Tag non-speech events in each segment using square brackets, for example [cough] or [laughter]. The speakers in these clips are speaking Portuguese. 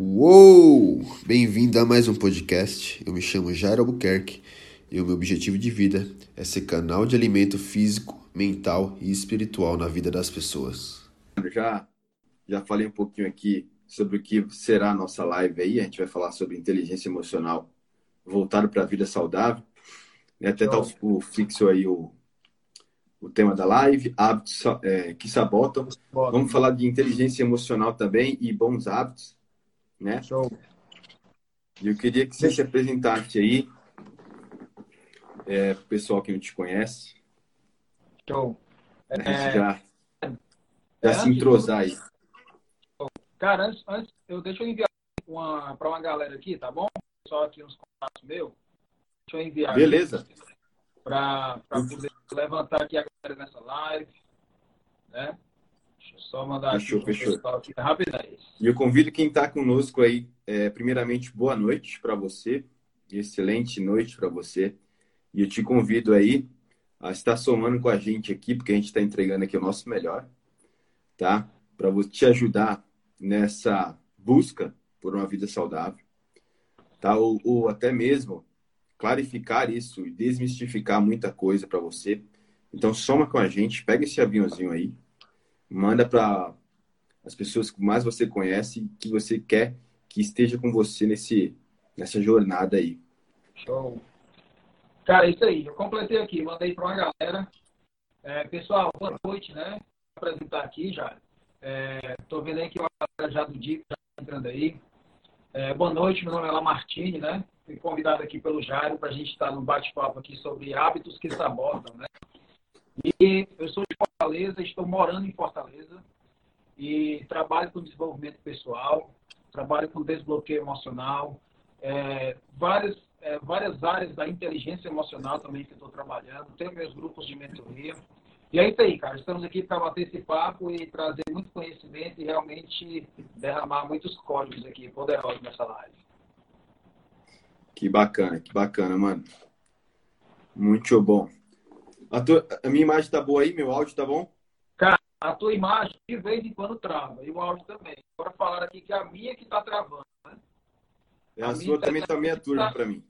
Uou! Bem-vindo a mais um podcast. Eu me chamo Jairo Albuquerque e o meu objetivo de vida é ser canal de alimento físico, mental e espiritual na vida das pessoas. Já, já falei um pouquinho aqui sobre o que será a nossa live aí. A gente vai falar sobre inteligência emocional voltado para a vida saudável. Até tá o, o fixo aí o, o tema da live, hábitos é, que sabotam. Vamos falar de inteligência emocional também e bons hábitos né? Show. E eu queria que você se apresentasse aí é, para o pessoal que não te conhece. Show. É... Já, já é, se entrosar aí. Cara, antes, antes eu, deixa eu enviar para uma galera aqui, tá bom? Pessoal aqui nos contatos meu. Deixa eu enviar. Beleza. Para poder levantar aqui a galera nessa live. Né? Só mandar fechou, aqui fechou. Aqui, rapidez. E eu convido quem está conosco aí, é, primeiramente, boa noite para você. Excelente noite para você. E eu te convido aí a estar somando com a gente aqui, porque a gente está entregando aqui o nosso melhor, tá? Para te ajudar nessa busca por uma vida saudável, tá? Ou, ou até mesmo clarificar isso e desmistificar muita coisa para você. Então, soma com a gente, pega esse aviãozinho aí, manda para as pessoas que mais você conhece que você quer que esteja com você nesse nessa jornada aí. Show. Cara, é isso aí. Eu completei aqui, mandei para uma galera. É, pessoal, boa noite, né? Vou apresentar aqui já. Estou é, vendo aí que uma galera já do dia está entrando aí. É, boa noite, meu nome é Lamartine, né? Fui convidado aqui pelo Jairo para a gente estar no bate-papo aqui sobre hábitos que sabotam, né? E eu sou de Fortaleza, estou morando em Fortaleza e trabalho com desenvolvimento pessoal, trabalho com desbloqueio emocional, é, várias, é, várias áreas da inteligência emocional também que estou trabalhando, tenho meus grupos de mentoria. E é isso aí, cara. Estamos aqui para bater esse papo e trazer muito conhecimento e realmente derramar muitos códigos aqui poderosos nessa live. Que bacana, que bacana, mano. Muito bom. A, tua, a minha imagem tá boa aí? Meu áudio tá bom? Cara, a tua imagem de vez em quando trava. E o áudio também. Agora falar aqui que é a minha que tá travando, né? É, a, a sua também tá meia turma tá... para mim.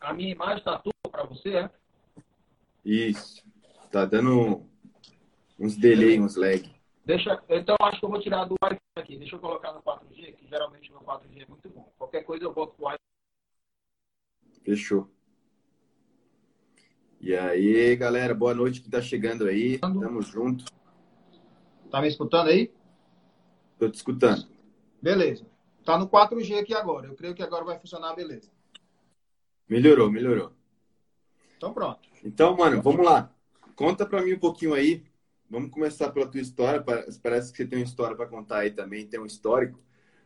A minha imagem tá tudo para você, é? Isso. Tá dando uns delay, uns lag. Deixa, então acho que eu vou tirar do Wi-Fi aqui. Deixa eu colocar no 4G, que geralmente no 4G é muito bom. Qualquer coisa eu boto o Wi-Fi. Fechou. E aí, galera, boa noite que tá chegando aí. Tamo junto. Tá me escutando aí? Tô te escutando. Beleza. Tá no 4G aqui agora. Eu creio que agora vai funcionar beleza. Melhorou, melhorou. Então pronto. Então, mano, vamos lá. Conta pra mim um pouquinho aí. Vamos começar pela tua história. Parece que você tem uma história para contar aí também, tem um histórico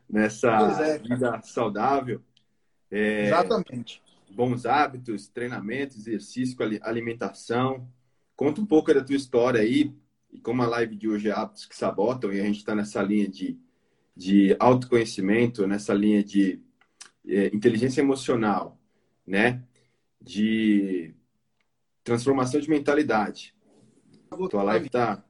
nessa é, vida saudável. É... Exatamente bons hábitos, treinamento, exercício, alimentação. Conta um pouco da tua história aí, e como a live de hoje é hábitos que sabotam, e a gente está nessa linha de, de autoconhecimento, nessa linha de é, inteligência emocional, né? De transformação de mentalidade. Tua live tá.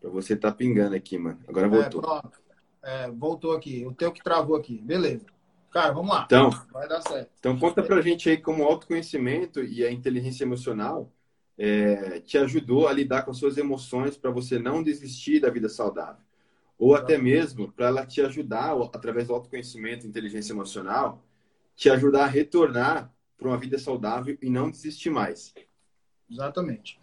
Pra você tá pingando aqui, mano. Agora é, voltou. É. É, voltou aqui. O teu que travou aqui. Beleza. Cara, vamos lá. Então, vai dar certo. Então, conta pra gente aí como o autoconhecimento e a inteligência emocional é, te ajudou a lidar com as suas emoções para você não desistir da vida saudável. Ou até mesmo para ela te ajudar, através do autoconhecimento e inteligência emocional, te ajudar a retornar para uma vida saudável e não desistir mais. Exatamente.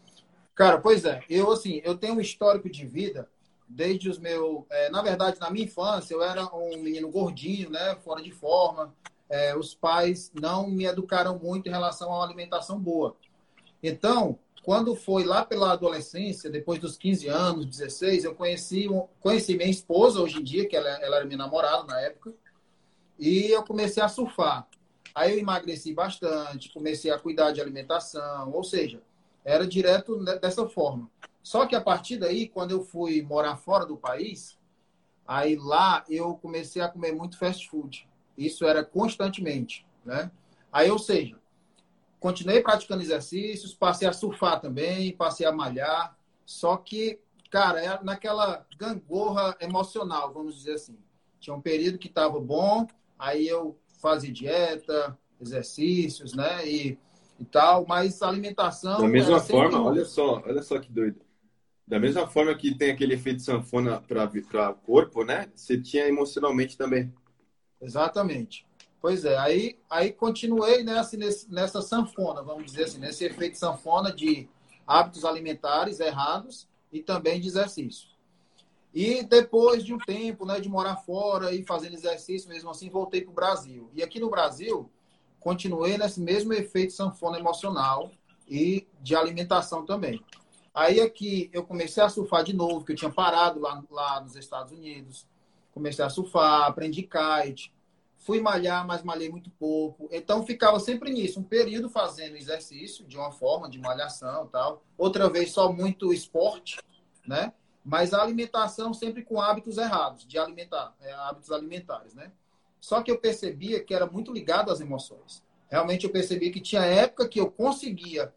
Cara, pois é. Eu, assim, eu tenho um histórico de vida desde os meus. É, na verdade, na minha infância, eu era um menino gordinho, né? Fora de forma. É, os pais não me educaram muito em relação a uma alimentação boa. Então, quando foi lá pela adolescência, depois dos 15 anos, 16, eu conheci, conheci minha esposa hoje em dia, que ela, ela era minha namorada na época, e eu comecei a surfar. Aí eu emagreci bastante, comecei a cuidar de alimentação, ou seja, era direto dessa forma. Só que a partir daí, quando eu fui morar fora do país, aí lá eu comecei a comer muito fast food. Isso era constantemente, né? Aí, ou seja, continuei praticando exercícios, passei a surfar também, passei a malhar, só que, cara, era naquela gangorra emocional, vamos dizer assim. Tinha um período que estava bom, aí eu fazia dieta, exercícios, né? E, e tal, mas alimentação. Da mesma forma, olha só, olha só que doido. Da mesma forma que tem aquele efeito sanfona para o corpo, né? Você tinha emocionalmente também. Exatamente. Pois é, aí, aí continuei nessa, nessa sanfona, vamos dizer assim, nesse efeito sanfona de hábitos alimentares errados e também de exercício. E depois de um tempo, né, de morar fora e fazendo exercício, mesmo assim, voltei para o Brasil. E aqui no Brasil, continuei nesse mesmo efeito sanfona emocional e de alimentação também. Aí aqui eu comecei a surfar de novo, que eu tinha parado lá, lá nos Estados Unidos. Comecei a surfar, aprendi kite, fui malhar, mas malhei muito pouco. Então ficava sempre nisso, um período fazendo exercício de uma forma de malhação, tal. Outra vez só muito esporte, né? Mas a alimentação sempre com hábitos errados, de alimentar, é, hábitos alimentares, né? Só que eu percebia que era muito ligado às emoções. Realmente eu percebi que tinha época que eu conseguia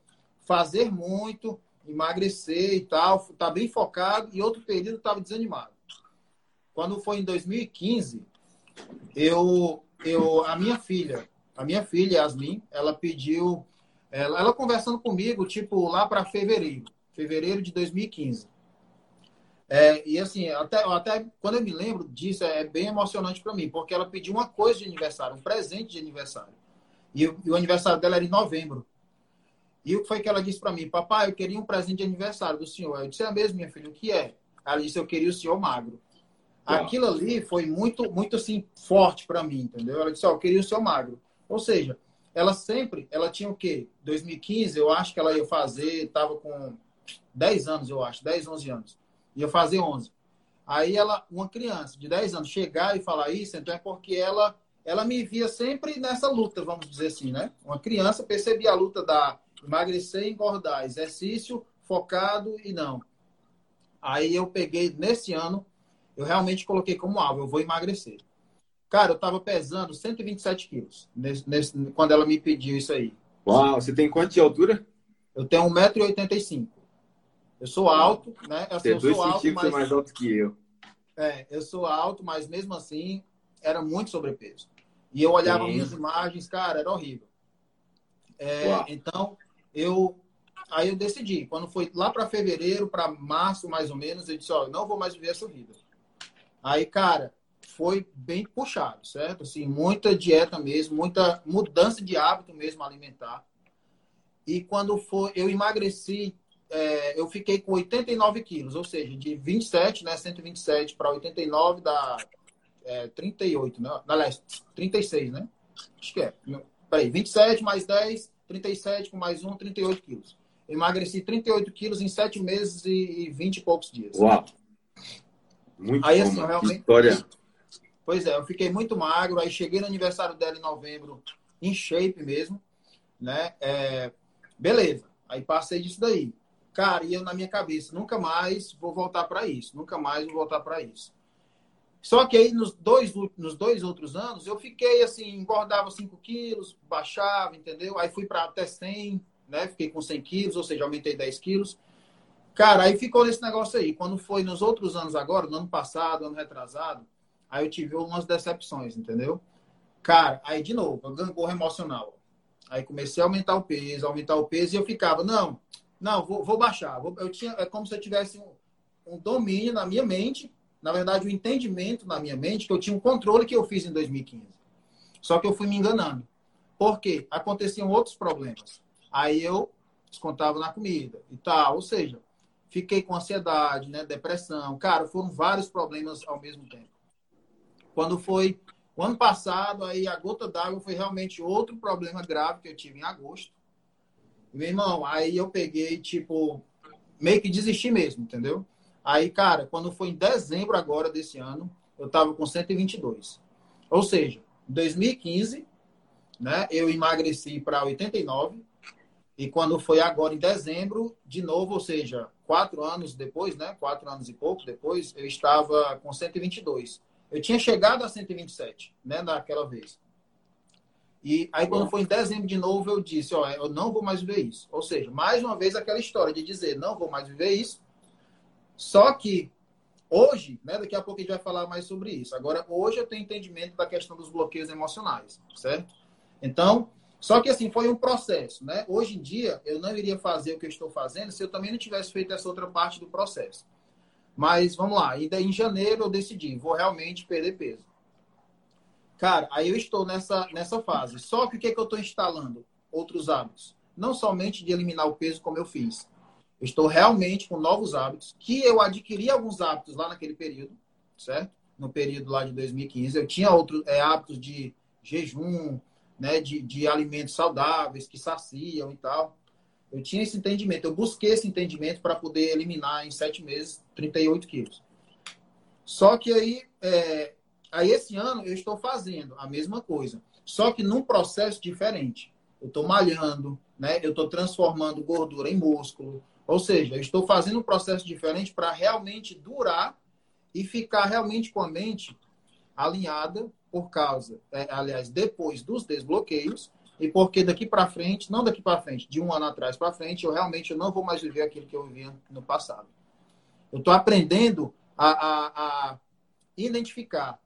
fazer muito, emagrecer e tal, tá bem focado, e outro período estava desanimado. Quando foi em 2015, eu, eu, a minha filha, a minha filha, Yasmin, ela pediu, ela, ela conversando comigo, tipo, lá para fevereiro, fevereiro de 2015. É, e assim, até, até quando eu me lembro disso, é bem emocionante para mim, porque ela pediu uma coisa de aniversário, um presente de aniversário. E, e o aniversário dela era em novembro. E o que foi que ela disse para mim? Papai, eu queria um presente de aniversário do senhor. Eu disse, é mesmo, minha filha, o que é? Ela disse, eu queria o senhor magro. Aquilo ali foi muito, muito assim, forte para mim, entendeu? Ela disse, ó, oh, eu queria o senhor magro. Ou seja, ela sempre, ela tinha o quê? 2015, eu acho que ela ia fazer, estava com 10 anos, eu acho, 10, 11 anos. Ia fazer 11. Aí ela, uma criança de 10 anos, chegar e falar isso, então é porque ela, ela me via sempre nessa luta, vamos dizer assim, né? Uma criança percebia a luta da emagrecer e engordar, exercício focado e não. Aí eu peguei, nesse ano, eu realmente coloquei como alvo, eu vou emagrecer. Cara, eu estava pesando 127 quilos nesse, nesse, quando ela me pediu isso aí. Uau, você tem quanto de altura? Eu tenho 1,85m. Eu sou alto, né? Assim, você é dois centímetros mas... mais alto que eu. É, eu sou alto, mas mesmo assim era muito sobrepeso. E eu olhava Sim. minhas imagens, cara, era horrível. É, então, eu aí eu decidi. Quando foi lá para fevereiro, para março mais ou menos, eu disse: Ó, não vou mais viver essa vida. Aí, cara, foi bem puxado, certo? Assim, muita dieta mesmo, muita mudança de hábito mesmo alimentar. E quando foi, eu emagreci, é, eu fiquei com 89 quilos, ou seja, de 27, né, 127 para 89 dá é, 38, né? Aliás, 36, né? Acho que é. Peraí, 27 mais 10, 37 com mais um, 38 quilos. Emagreci 38 quilos em 7 meses e 20 e poucos dias. Uau! Muito aí, assim, realmente. História. Pois é, eu fiquei muito magro. Aí cheguei no aniversário dela em novembro, em shape mesmo, né? É, beleza. Aí passei disso daí. Cara, e eu na minha cabeça, nunca mais vou voltar para isso. Nunca mais vou voltar para isso. Só que aí nos dois, nos dois outros anos eu fiquei assim, engordava 5 quilos, baixava, entendeu? Aí fui para até 100, né? Fiquei com 100 quilos, ou seja, aumentei 10 quilos. Cara, aí ficou nesse negócio aí. Quando foi nos outros anos agora, no ano passado, ano retrasado, aí eu tive umas decepções, entendeu? Cara, aí de novo, gangorra emocional. Aí comecei a aumentar o peso, aumentar o peso, e eu ficava, não, não, vou, vou baixar. Eu tinha, é como se eu tivesse um, um domínio na minha mente, na verdade, o entendimento na minha mente que eu tinha um controle que eu fiz em 2015. Só que eu fui me enganando. Por quê? Aconteciam outros problemas. Aí eu descontava na comida e tal. Ou seja, fiquei com ansiedade, né, depressão. Cara, foram vários problemas ao mesmo tempo. Quando foi o ano passado, aí a gota d'água foi realmente outro problema grave que eu tive em agosto. Meu irmão, aí eu peguei, tipo, meio que desisti mesmo, entendeu? Aí, cara, quando foi em dezembro agora desse ano, eu tava com 122. Ou seja, em 2015, né, eu emagreci para 89. E quando foi agora em dezembro, de novo, ou seja, quatro anos depois, né? Quatro anos e pouco depois, eu estava com 122. Eu tinha chegado a 127, né? Naquela vez. E aí, quando foi em dezembro de novo, eu disse: Ó, eu não vou mais viver isso. Ou seja, mais uma vez aquela história de dizer: não vou mais viver isso. Só que Hoje, né, daqui a pouco a gente vai falar mais sobre isso. Agora, hoje eu tenho entendimento da questão dos bloqueios emocionais, certo? Então, só que assim, foi um processo, né? Hoje em dia, eu não iria fazer o que eu estou fazendo se eu também não tivesse feito essa outra parte do processo. Mas vamos lá, ainda em janeiro eu decidi, vou realmente perder peso. Cara, aí eu estou nessa, nessa fase. Só que o que, é que eu estou instalando? Outros hábitos. Não somente de eliminar o peso como eu fiz. Eu estou realmente com novos hábitos, que eu adquiri alguns hábitos lá naquele período, certo? No período lá de 2015. Eu tinha outros é, hábitos de jejum, né, de, de alimentos saudáveis, que saciam e tal. Eu tinha esse entendimento, eu busquei esse entendimento para poder eliminar em sete meses 38 quilos. Só que aí, é, aí esse ano eu estou fazendo a mesma coisa, só que num processo diferente. Eu estou malhando, né? Eu estou transformando gordura em músculo. Ou seja, eu estou fazendo um processo diferente para realmente durar e ficar realmente com a mente alinhada por causa, é, aliás, depois dos desbloqueios e porque daqui para frente, não daqui para frente, de um ano atrás para frente, eu realmente não vou mais viver aquilo que eu vivia no passado. Eu estou aprendendo a, a, a identificar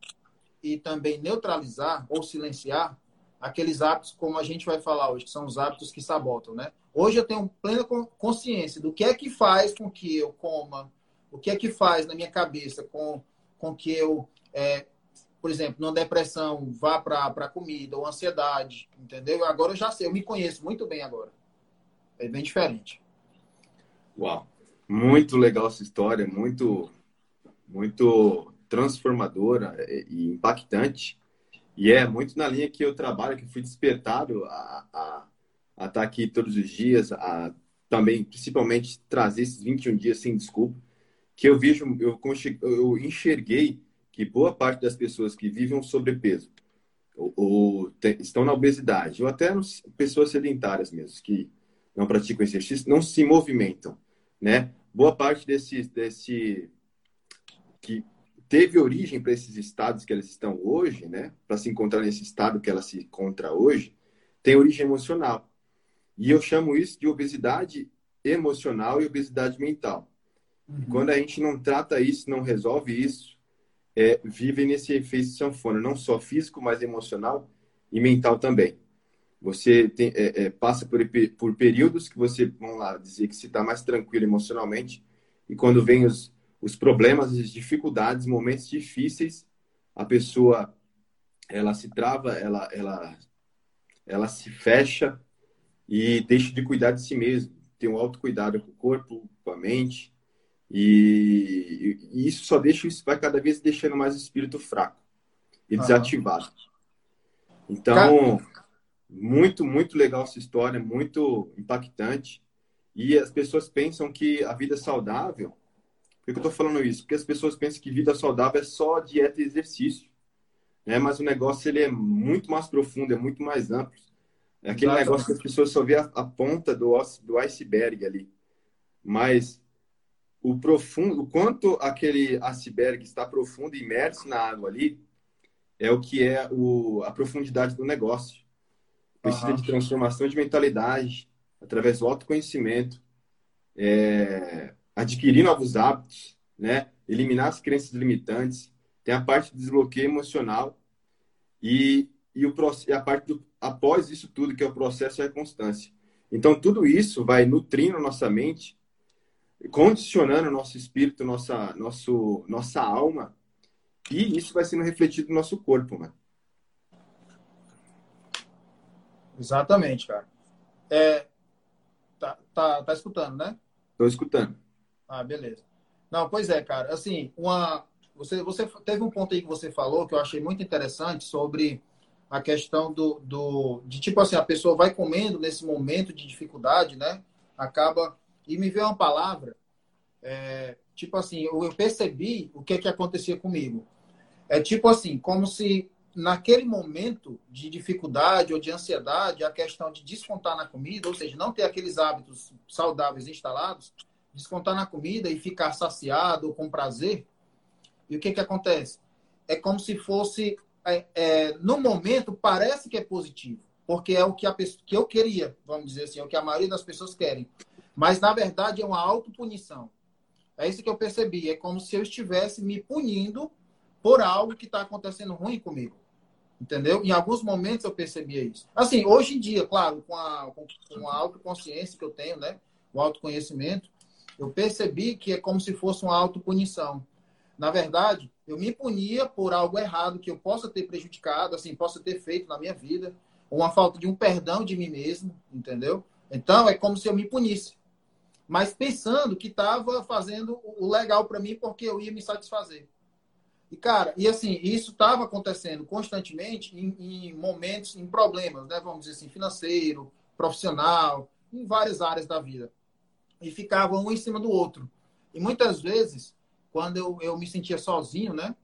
e também neutralizar ou silenciar aqueles hábitos, como a gente vai falar hoje, que são os hábitos que sabotam, né? Hoje eu tenho plena consciência do que é que faz com que eu coma, o que é que faz na minha cabeça com, com que eu, é, por exemplo, numa depressão, vá para a comida ou ansiedade, entendeu? Agora eu já sei, eu me conheço muito bem agora. É bem diferente. Uau! Muito legal essa história, muito, muito transformadora e impactante. E é muito na linha que eu trabalho, que fui despertado a, a, a estar aqui todos os dias, a também, principalmente, trazer esses 21 dias sem desculpa, que eu vejo, eu, eu enxerguei que boa parte das pessoas que vivem um sobrepeso ou, ou te, estão na obesidade, ou até pessoas sedentárias mesmo, que não praticam exercício, não se movimentam, né? boa parte desse, desse que teve origem para esses estados que elas estão hoje, né, para se encontrar nesse estado que ela se encontra hoje, tem origem emocional. E eu chamo isso de obesidade emocional e obesidade mental. Uhum. Quando a gente não trata isso, não resolve isso, é, vive nesse efeito sanfona, não só físico, mas emocional e mental também. Você tem, é, é, passa por, por períodos que você, vamos lá, dizer que se está mais tranquilo emocionalmente, e quando vem os, os problemas, as dificuldades, momentos difíceis, a pessoa ela se trava, ela, ela, ela se fecha e deixa de cuidar de si mesmo. Tem um autocuidado com o corpo, com a mente, e, e isso só deixa, isso vai cada vez deixando mais o espírito fraco e desativado. Então, muito, muito legal essa história, muito impactante. E as pessoas pensam que a vida é saudável. Por que eu estou falando isso? Porque as pessoas pensam que vida saudável é só dieta e exercício. Né? Mas o negócio ele é muito mais profundo, é muito mais amplo. É aquele Exato. negócio que as pessoas só vê a, a ponta do, do iceberg ali. Mas o profundo, o quanto aquele iceberg está profundo, imerso na água ali, é o que é o, a profundidade do negócio. Precisa uhum. de transformação de mentalidade através do autoconhecimento, é, adquirir novos hábitos, né? eliminar as crenças limitantes. Tem a parte do desbloqueio emocional e, e, o, e a parte do, após isso tudo, que é o processo e a constância. Então, tudo isso vai nutrindo nossa mente, condicionando nosso espírito, nossa, nosso, nossa alma, e isso vai sendo refletido no nosso corpo, mano. Exatamente, cara. É, tá, tá, tá escutando, né? Estou escutando. Ah, beleza. Não, pois é, cara. Assim, uma, você, você teve um ponto aí que você falou que eu achei muito interessante sobre a questão do, do de tipo assim a pessoa vai comendo nesse momento de dificuldade, né? Acaba e me veio uma palavra, é, tipo assim, eu, percebi o que é que acontecia comigo. É tipo assim, como se naquele momento de dificuldade ou de ansiedade, a questão de descontar na comida, ou seja, não ter aqueles hábitos saudáveis instalados, descontar na comida e ficar saciado com prazer. E o que, que acontece? É como se fosse, é, é, no momento, parece que é positivo, porque é o que, a pessoa, que eu queria, vamos dizer assim, é o que a maioria das pessoas querem. Mas, na verdade, é uma autopunição. É isso que eu percebi. É como se eu estivesse me punindo por algo que está acontecendo ruim comigo. Entendeu? Em alguns momentos eu percebia isso. Assim, hoje em dia, claro, com a, com a autoconsciência que eu tenho, né? O autoconhecimento, eu percebi que é como se fosse uma autopunição. Na verdade, eu me punia por algo errado que eu possa ter prejudicado, assim, possa ter feito na minha vida, uma falta de um perdão de mim mesmo, entendeu? Então, é como se eu me punisse. Mas pensando que estava fazendo o legal para mim porque eu ia me satisfazer. E, cara, e assim, isso estava acontecendo constantemente em, em, momentos, em problemas, né? Vamos dizer assim, financeiro, profissional, em várias áreas da vida. E ficava um em cima do outro. E muitas vezes, quando eu, eu me sentia sozinho, né?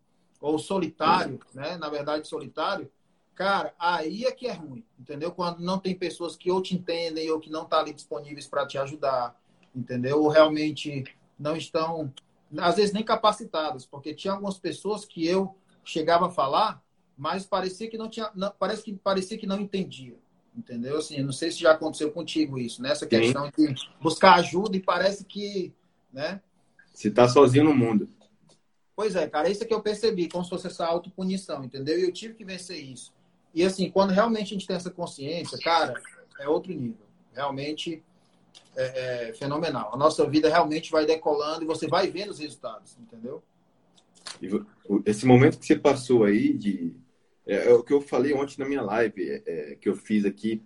Ou solitário, né? Na verdade, solitário, cara, aí é que é ruim, entendeu? Quando não tem pessoas que ou te entendem ou que não estão tá ali disponíveis para te ajudar, entendeu? Ou realmente não estão, às vezes, nem capacitadas, porque tinha algumas pessoas que eu chegava a falar, mas parecia que não tinha, não, parece que parecia que não entendia, entendeu? Assim, não sei se já aconteceu contigo isso, nessa né? questão de buscar ajuda e parece que, né? Se tá sozinho no mundo. Pois é, cara, isso é que eu percebi, como se fosse essa autopunição, entendeu? E eu tive que vencer isso. E assim, quando realmente a gente tem essa consciência, cara, é outro nível. Realmente é, é fenomenal. A nossa vida realmente vai decolando e você vai vendo os resultados, entendeu? Esse momento que você passou aí de é, é, o que eu falei ontem na minha live é, é, que eu fiz aqui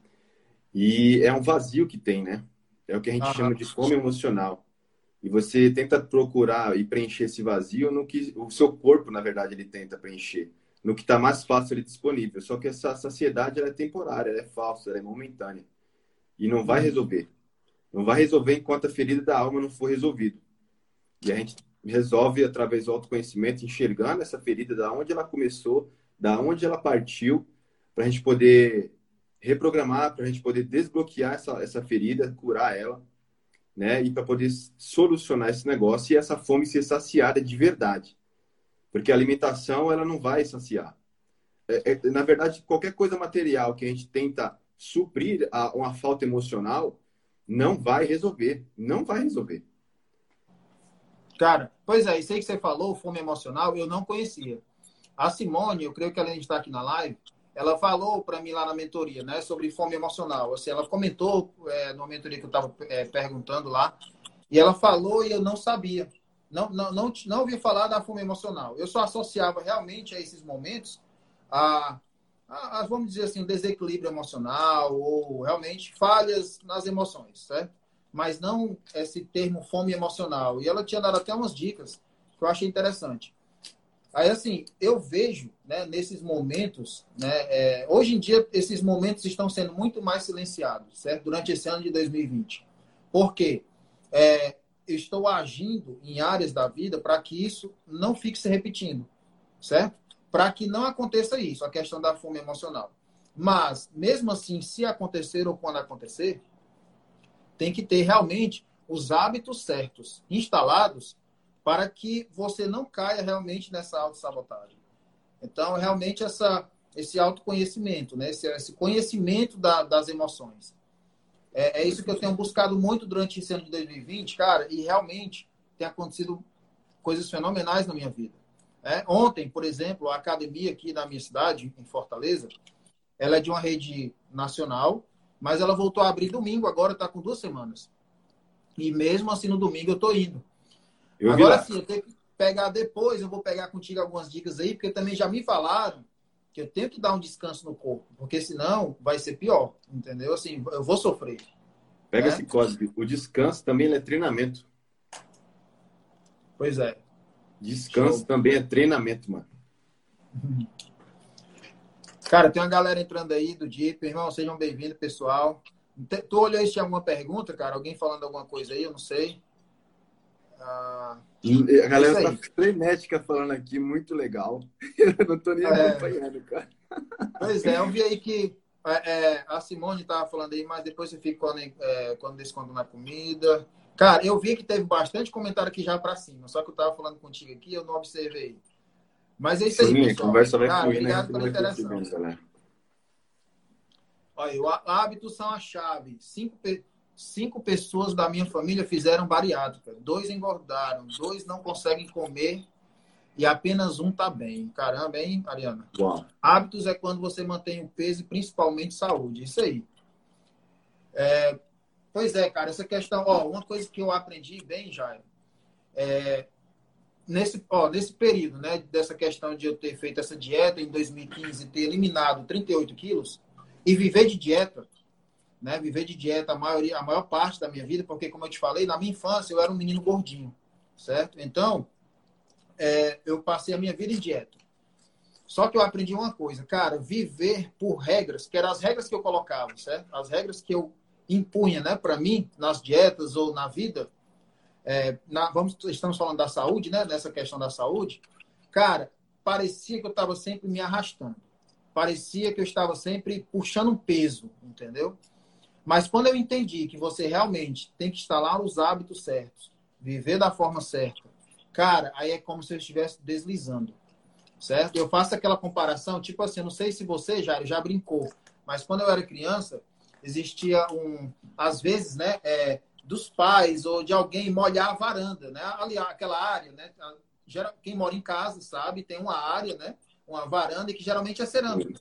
e é um vazio que tem, né? É o que a gente chama de fome emocional. E você tenta procurar e preencher esse vazio no que o seu corpo, na verdade, ele tenta preencher, no que está mais fácil ali disponível. Só que essa saciedade é temporária, ela é falsa, ela é momentânea. E não vai resolver. Não vai resolver enquanto a ferida da alma não for resolvida. E a gente resolve através do autoconhecimento, enxergando essa ferida, da onde ela começou, da onde ela partiu, para a gente poder reprogramar, para a gente poder desbloquear essa, essa ferida, curar ela né? E para poder solucionar esse negócio e essa fome ser saciada de verdade. Porque a alimentação, ela não vai saciar. É, é, na verdade, qualquer coisa material que a gente tenta suprir a, uma falta emocional, não vai resolver. Não vai resolver. Cara, pois é, isso aí que você falou, fome emocional, eu não conhecia. A Simone, eu creio que ela está aqui na live, ela falou para mim lá na mentoria, né, sobre fome emocional. Assim, ela comentou é, na mentoria que eu estava é, perguntando lá, e ela falou e eu não sabia. Não, não, não, não ouvi falar da fome emocional. Eu só associava realmente a esses momentos a, a, a vamos dizer assim, um desequilíbrio emocional ou realmente falhas nas emoções, certo? Mas não esse termo fome emocional. E ela tinha dado até umas dicas que eu achei interessante. Aí, assim, eu vejo né, nesses momentos, né, é, hoje em dia, esses momentos estão sendo muito mais silenciados, certo? Durante esse ano de 2020. Por quê? É, estou agindo em áreas da vida para que isso não fique se repetindo, certo? Para que não aconteça isso, a questão da fome emocional. Mas, mesmo assim, se acontecer ou quando acontecer, tem que ter realmente os hábitos certos instalados para que você não caia realmente nessa autossabotagem. Então, realmente, essa, esse autoconhecimento, né? esse, esse conhecimento da, das emoções. É, é, isso que eu tenho buscado muito durante esse ano de 2020, cara, e realmente tem acontecido coisas fenomenais na minha vida. É, ontem, por exemplo, a academia aqui da minha cidade, em Fortaleza, ela é de uma rede nacional, mas ela voltou a abrir domingo, agora está com duas semanas. E mesmo assim, no domingo eu estou indo. Eu Agora sim, eu tenho que pegar depois, eu vou pegar contigo algumas dicas aí, porque também já me falaram que eu tenho que dar um descanso no corpo, porque senão vai ser pior, entendeu? Assim, eu vou sofrer. Pega né? esse código. O descanso também é treinamento. Pois é. Descanso Show. também é treinamento, mano. Cara, tem uma galera entrando aí do Jeep. Irmão, sejam bem-vindos, pessoal. Tu olhou aí se tinha alguma pergunta, cara? Alguém falando alguma coisa aí? Eu não sei. Ah, a galera tá frenética falando aqui, muito legal. [laughs] Eu não tô nem é. acompanhando, cara. Pois é, eu vi aí que é, é a Simone tava falando aí, mas depois você fica quando, é, quando desconto na comida. Cara, eu vi que teve bastante comentário aqui já para cima, só que eu tava falando contigo aqui, eu não observei. Mas é isso aí, Sim, pessoal. conversa vai Cara, fluir, né? obrigado né? pela interação. Olha, hábitos são a chave. Cinco, cinco pessoas da minha família fizeram bariátrica. Dois engordaram, dois não conseguem comer e apenas um tá bem. Caramba, hein, Ariana? Uau. Hábitos é quando você mantém o peso e principalmente saúde. Isso aí. É, pois é, cara, essa questão, ó, uma coisa que eu aprendi bem, Jairo, é, nesse, ó, nesse período, né, dessa questão de eu ter feito essa dieta em 2015, ter eliminado 38 quilos e viver de dieta, né, viver de dieta a, maioria, a maior parte da minha vida, porque, como eu te falei, na minha infância eu era um menino gordinho, certo? Então, é, eu passei a minha vida em dieta. Só que eu aprendi uma coisa, cara, viver por regras, que eram as regras que eu colocava, certo? As regras que eu impunha, né, para mim, nas dietas ou na vida, é, na, vamos, estamos falando da saúde, né? Nessa questão da saúde, cara, parecia que eu estava sempre me arrastando. Parecia que eu estava sempre puxando um peso, entendeu? Mas quando eu entendi que você realmente tem que instalar os hábitos certos, viver da forma certa, cara, aí é como se eu estivesse deslizando, certo? Eu faço aquela comparação, tipo assim, não sei se você já já brincou, mas quando eu era criança existia um, às vezes, né? É, dos pais ou de alguém molhar a varanda, né? Ali, aquela área, né? Quem mora em casa sabe, tem uma área, né? Uma varanda que geralmente é cerâmica.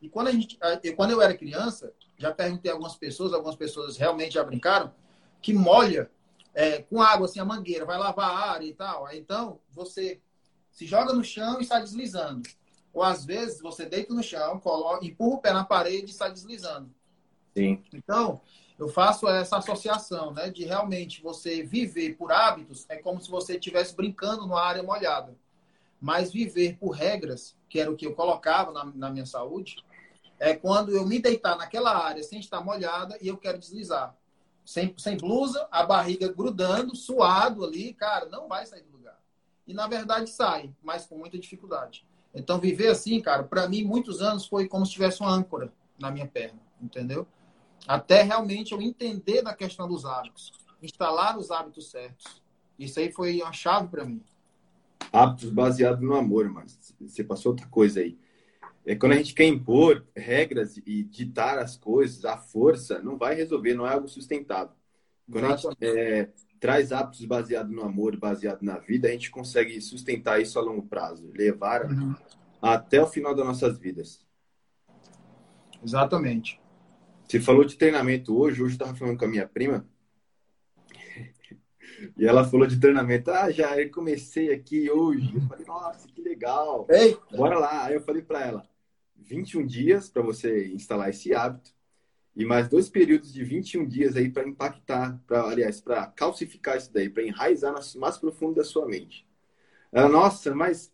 E quando, a gente, quando eu era criança, já perguntei a algumas pessoas, algumas pessoas realmente já brincaram, que molha é, com água, assim, a mangueira, vai lavar a área e tal. Então, você se joga no chão e sai deslizando. Ou às vezes você deita no chão, coloca, empurra o pé na parede e sai deslizando. Sim. Então, eu faço essa associação, né? De realmente você viver por hábitos é como se você estivesse brincando numa área molhada. Mas viver por regras, que era o que eu colocava na, na minha saúde, é quando eu me deitar naquela área sem estar molhada e eu quero deslizar. Sem, sem blusa, a barriga grudando, suado ali, cara, não vai sair do lugar. E na verdade sai, mas com muita dificuldade. Então viver assim, cara, para mim muitos anos foi como se tivesse uma âncora na minha perna, entendeu? até realmente eu entender da questão dos hábitos, instalar os hábitos certos. Isso aí foi uma chave para mim. Hábitos baseados no amor, mas você passou outra coisa aí. É quando a gente quer impor regras e ditar as coisas, a força não vai resolver, não é algo sustentável. Quando a gente é, traz hábitos baseados no amor, baseado na vida, a gente consegue sustentar isso a longo prazo, levar uhum. até o final das nossas vidas. Exatamente. Você falou de treinamento hoje, hoje eu estava falando com a minha prima. [laughs] E ela falou de treinamento. Ah, já eu comecei aqui hoje. Eu falei, nossa, que legal. Ei. Bora lá. Aí eu falei para ela: 21 dias para você instalar esse hábito e mais dois períodos de 21 dias aí para impactar, para aliás, para calcificar isso daí, para enraizar no mais profundo da sua mente. Ela, nossa, mas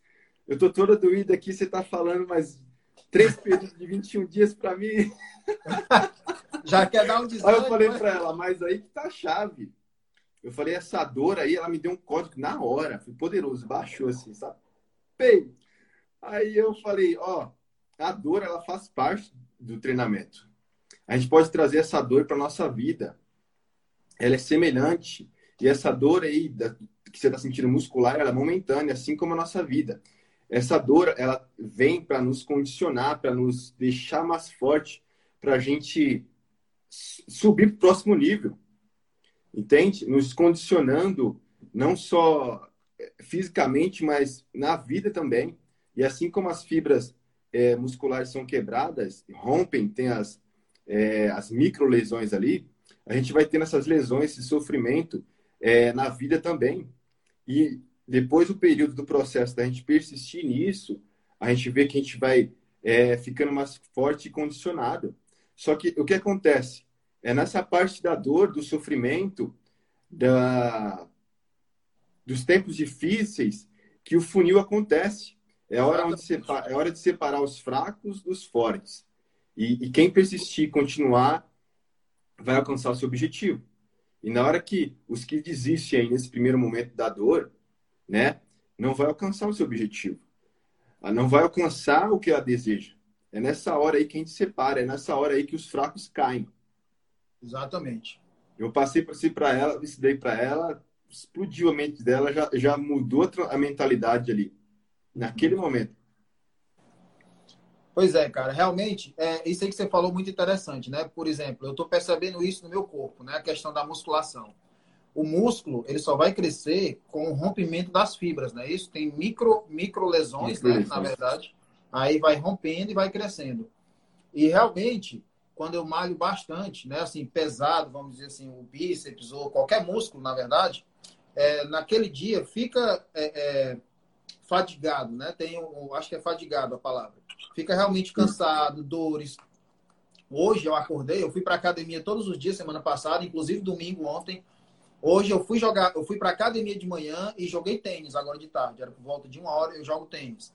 eu tô toda doída aqui, você tá falando, mas três períodos de 21 dias para mim. [laughs] Já quer dar um desânimo. Aí eu falei para ela, mas aí que tá a chave. Eu falei, essa dor aí, ela me deu um código na hora. Foi poderoso, baixou assim, sabe? Pei. Aí eu falei, ó, a dor, ela faz parte do treinamento. A gente pode trazer essa dor para nossa vida. Ela é semelhante. E essa dor aí, da, que você está sentindo muscular, ela é momentânea, assim como a nossa vida. Essa dor, ela vem para nos condicionar, para nos deixar mais forte, para a gente subir para o próximo nível. Entende? Nos condicionando, não só eh, fisicamente, mas na vida também. E assim como as fibras é, musculares são quebradas, rompem, tem as, é, as micro lesões ali, a gente vai tendo essas lesões, esse sofrimento é, na vida também. E depois do período do processo da gente persistir nisso, a gente vê que a gente vai é, ficando mais forte e condicionado. Só que o que acontece? É nessa parte da dor, do sofrimento, da, dos tempos difíceis, que o funil acontece. É hora, onde separa, é hora de separar os fracos dos fortes. E, e quem persistir, continuar, vai alcançar o seu objetivo. E na hora que os que desistem nesse primeiro momento da dor, né, não vai alcançar o seu objetivo. Ela não vai alcançar o que ela deseja. É nessa hora aí que a gente separa, é nessa hora aí que os fracos caem. Exatamente. Eu passei para si para ela, ensinei para ela, explodiu a mente dela, já, já mudou a mentalidade ali, naquele momento. Pois é, cara, realmente, é, isso aí que você falou muito interessante, né? Por exemplo, eu estou percebendo isso no meu corpo, né? A questão da musculação. O músculo, ele só vai crescer com o rompimento das fibras, né? Isso tem micro, micro lesões, micro né? Na verdade. Aí vai rompendo e vai crescendo. E realmente, quando eu malho bastante, né? Assim, pesado, vamos dizer assim, o bíceps ou qualquer músculo, na verdade, é, naquele dia fica é, é, fadigado, né? Tem, um, acho que é fadigado a palavra fica realmente cansado, dores. Hoje eu acordei, eu fui para academia todos os dias semana passada, inclusive domingo ontem. Hoje eu fui jogar, eu fui para academia de manhã e joguei tênis agora de tarde. Era por volta de uma hora eu jogo tênis.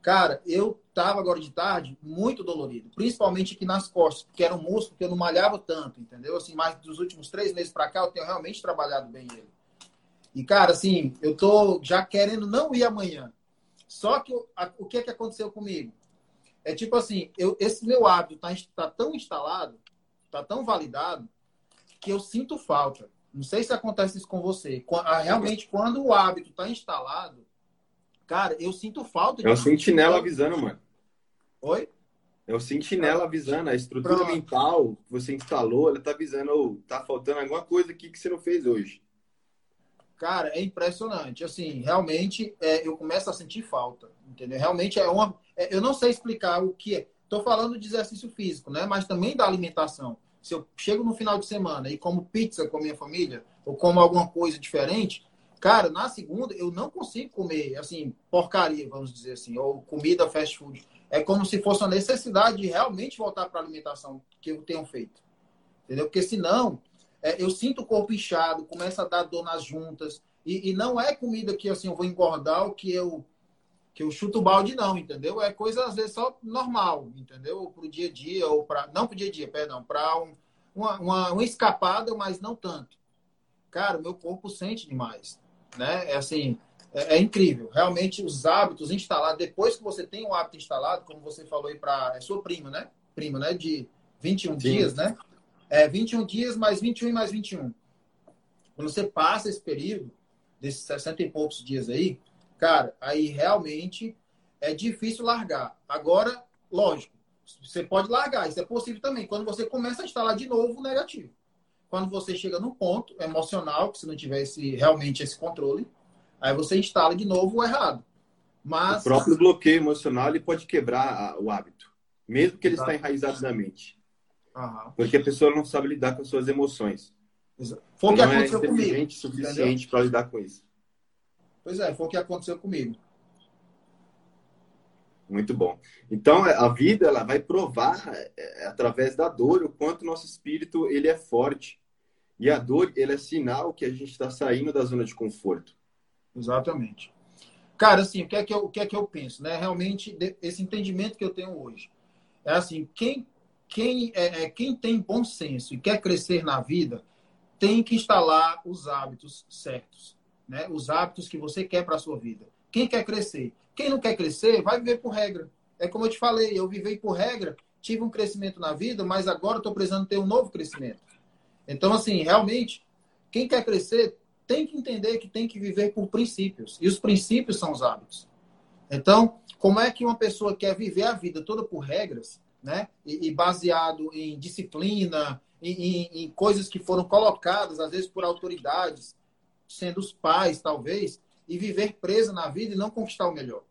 Cara, eu tava agora de tarde muito dolorido, principalmente aqui nas costas, porque era um músculo que eu não malhava tanto, entendeu? Assim, mais dos últimos três meses para cá eu tenho realmente trabalhado bem ele. E cara, assim, eu tô já querendo não ir amanhã. Só que a, o que é que aconteceu comigo? É tipo assim, eu, esse meu hábito tá, tá tão instalado, tá tão validado, que eu sinto falta. Não sei se acontece isso com você. Ah, realmente, quando o hábito está instalado, cara, eu sinto falta. De é o sentinela avisando, mano. Oi? É o sentinela avisando. A estrutura Pronto. mental que você instalou, ela tá avisando, oh, tá faltando alguma coisa aqui que você não fez hoje. Cara, é impressionante. Assim, realmente, é, eu começo a sentir falta. Entendeu? Realmente é uma. É, eu não sei explicar o que é. Estou falando de exercício físico, né? Mas também da alimentação. Se eu chego no final de semana e como pizza com a minha família, ou como alguma coisa diferente, cara, na segunda eu não consigo comer, assim, porcaria, vamos dizer assim, ou comida fast food. É como se fosse uma necessidade de realmente voltar para a alimentação que eu tenho feito. Entendeu? Porque senão, é, eu sinto o corpo inchado, começa a dar dor nas juntas, e, e não é comida que assim eu vou engordar ou que eu que eu chuto o balde não, entendeu? É coisa às vezes só normal, entendeu? Para o dia a dia ou para não para o dia a dia, perdão, para um, uma, uma, uma, escapada, mas não tanto. Cara, o meu corpo sente demais, né? É assim, é, é, incrível. Realmente os hábitos instalados depois que você tem um hábito instalado, como você falou aí para é sua prima, né? Prima, né? De 21 Sim. dias, né? É 21 dias mais 21 e mais 21. Quando você passa esse período desses 60 e poucos dias aí, cara, aí realmente é difícil largar. Agora, lógico, você pode largar, isso é possível também. Quando você começa a instalar de novo o negativo. Quando você chega num ponto emocional, que se não tivesse realmente esse controle, aí você instala de novo o errado. Mas... O próprio bloqueio emocional ele pode quebrar o hábito, mesmo que ele está enraizado na mente. Uhum. Porque a pessoa não sabe lidar com as suas emoções. Foi o que aconteceu é comigo. suficiente para lidar com isso. Pois é, foi o que aconteceu comigo. Muito bom. Então, a vida ela vai provar é, através da dor o quanto nosso espírito ele é forte. E a dor ele é sinal que a gente está saindo da zona de conforto. Exatamente. Cara, assim, o que é que eu, o que é que eu penso, né? Realmente, esse entendimento que eu tenho hoje é assim, quem quem é, é quem tem bom senso e quer crescer na vida tem que instalar os hábitos certos né? Os hábitos que você quer para a sua vida. Quem quer crescer? Quem não quer crescer, vai viver por regra. É como eu te falei, eu vivei por regra, tive um crescimento na vida, mas agora estou precisando ter um novo crescimento. Então, assim, realmente, quem quer crescer tem que entender que tem que viver por princípios. E os princípios são os hábitos. Então, como é que uma pessoa quer viver a vida toda por regras, né? E, e baseado em disciplina, em, em, em coisas que foram colocadas, às vezes, por autoridades, sendo os pais, talvez, e viver presa na vida e não conquistar o melhor.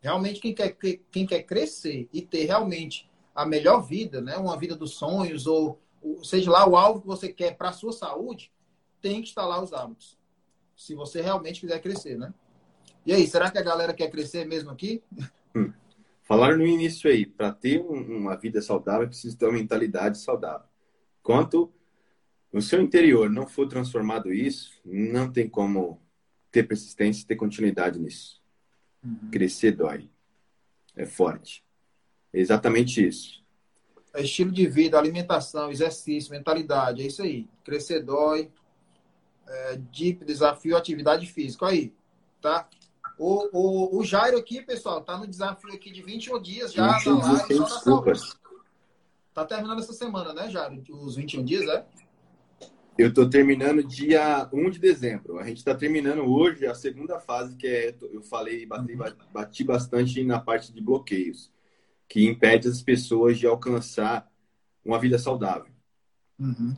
Realmente, quem quer, quem quer crescer e ter realmente a melhor vida, né? uma vida dos sonhos, ou, seja lá o alvo que você quer para a sua saúde, tem que instalar os hábitos. Se você realmente quiser crescer, né? E aí, será que a galera quer crescer mesmo aqui? Hum. Falaram no início aí, para ter uma vida saudável, precisa ter uma mentalidade saudável. Quanto no seu interior não for transformado isso, não tem como ter persistência e ter continuidade nisso. Uhum. Crescer dói. É forte. É exatamente isso. É estilo de vida, alimentação, exercício, mentalidade. É isso aí. Crescer dói. É, deep, desafio, atividade física. Aí, tá? O, o, o Jairo aqui, pessoal, tá no desafio aqui de 21 dias já 21 na live, na saúde. Tá terminando essa semana, né, Jairo? Os 21 dias, é? Eu estou terminando dia 1 de dezembro. A gente está terminando hoje a segunda fase, que é, eu falei, bati, bati bastante na parte de bloqueios. que impede as pessoas de alcançar uma vida saudável. Uhum.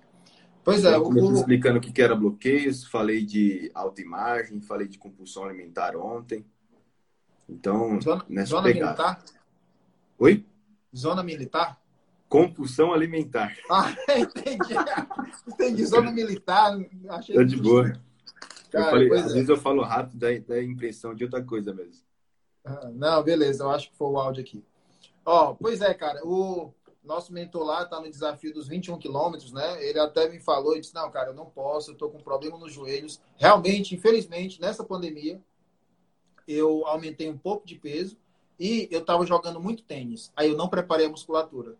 Pois é. Eu comecei o... explicando o que era bloqueios, falei de autoimagem, falei de compulsão alimentar ontem. Então, zona, nessa zona militar? Oi? Zona militar? Compulsão alimentar. Ah, [laughs] entendi. entendi. Zona militar. Achei Tô de boa. Cara, falei, às é. vezes eu falo rápido, dá, dá impressão de outra coisa mesmo. Ah, não, beleza. Eu acho que foi o áudio aqui. Ó, pois é, cara. O nosso mentor lá está no desafio dos 21 quilômetros, né? Ele até me falou e disse: Não, cara, eu não posso, eu estou com problema nos joelhos. Realmente, infelizmente, nessa pandemia, eu aumentei um pouco de peso e eu estava jogando muito tênis. Aí eu não preparei a musculatura.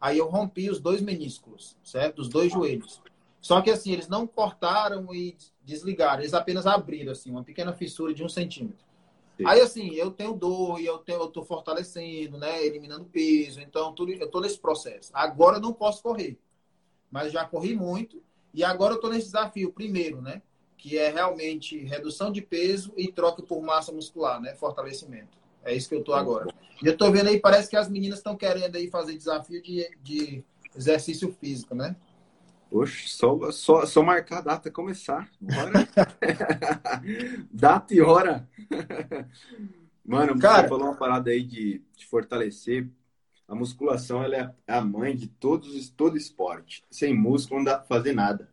Aí eu rompi os dois meniscos, certo? Os dois joelhos. Só que assim, eles não cortaram e desligaram, eles apenas abriram, assim, uma pequena fissura de um centímetro. Aí, assim, eu tenho dor e eu, tenho, eu tô fortalecendo, né? Eliminando peso. Então, tudo, eu tô nesse processo. Agora eu não posso correr. Mas já corri muito. E agora eu tô nesse desafio, primeiro, né? Que é realmente redução de peso e troca por massa muscular, né? Fortalecimento. É isso que eu tô agora. E eu tô vendo aí, parece que as meninas estão querendo aí fazer desafio de, de exercício físico, né? Oxe, só, só, só marcar a data começar. Bora. [laughs] data e hora. Mano, Cara, você falou uma parada aí de, de fortalecer. A musculação ela é a mãe de todos, todo esporte. Sem músculo não dá pra fazer nada.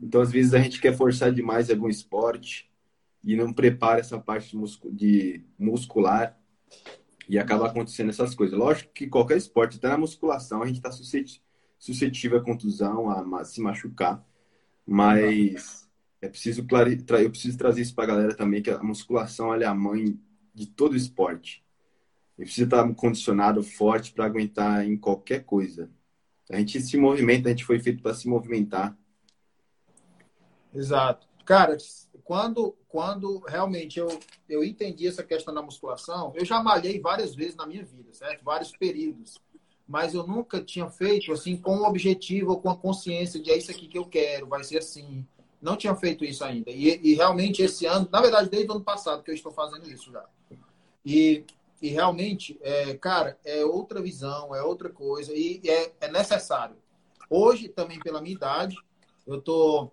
Então, às vezes, a gente quer forçar demais algum esporte e não prepara essa parte de muscular e acaba acontecendo essas coisas. Lógico que qualquer esporte, até na musculação, a gente está suscetível suscetível à contusão, a se machucar. Mas é preciso eu preciso trazer isso para a galera também, que a musculação é a mãe de todo esporte. E precisa estar condicionado forte para aguentar em qualquer coisa. A gente se movimenta, a gente foi feito para se movimentar. Exato. Cara, quando, quando realmente eu, eu entendi essa questão da musculação, eu já malhei várias vezes na minha vida, certo? Vários períodos mas eu nunca tinha feito assim com o objetivo ou com a consciência de é isso aqui que eu quero, vai ser assim. Não tinha feito isso ainda. E, e realmente esse ano, na verdade, desde o ano passado que eu estou fazendo isso já. E, e realmente, é, cara, é outra visão, é outra coisa e é, é necessário. Hoje, também pela minha idade, eu tô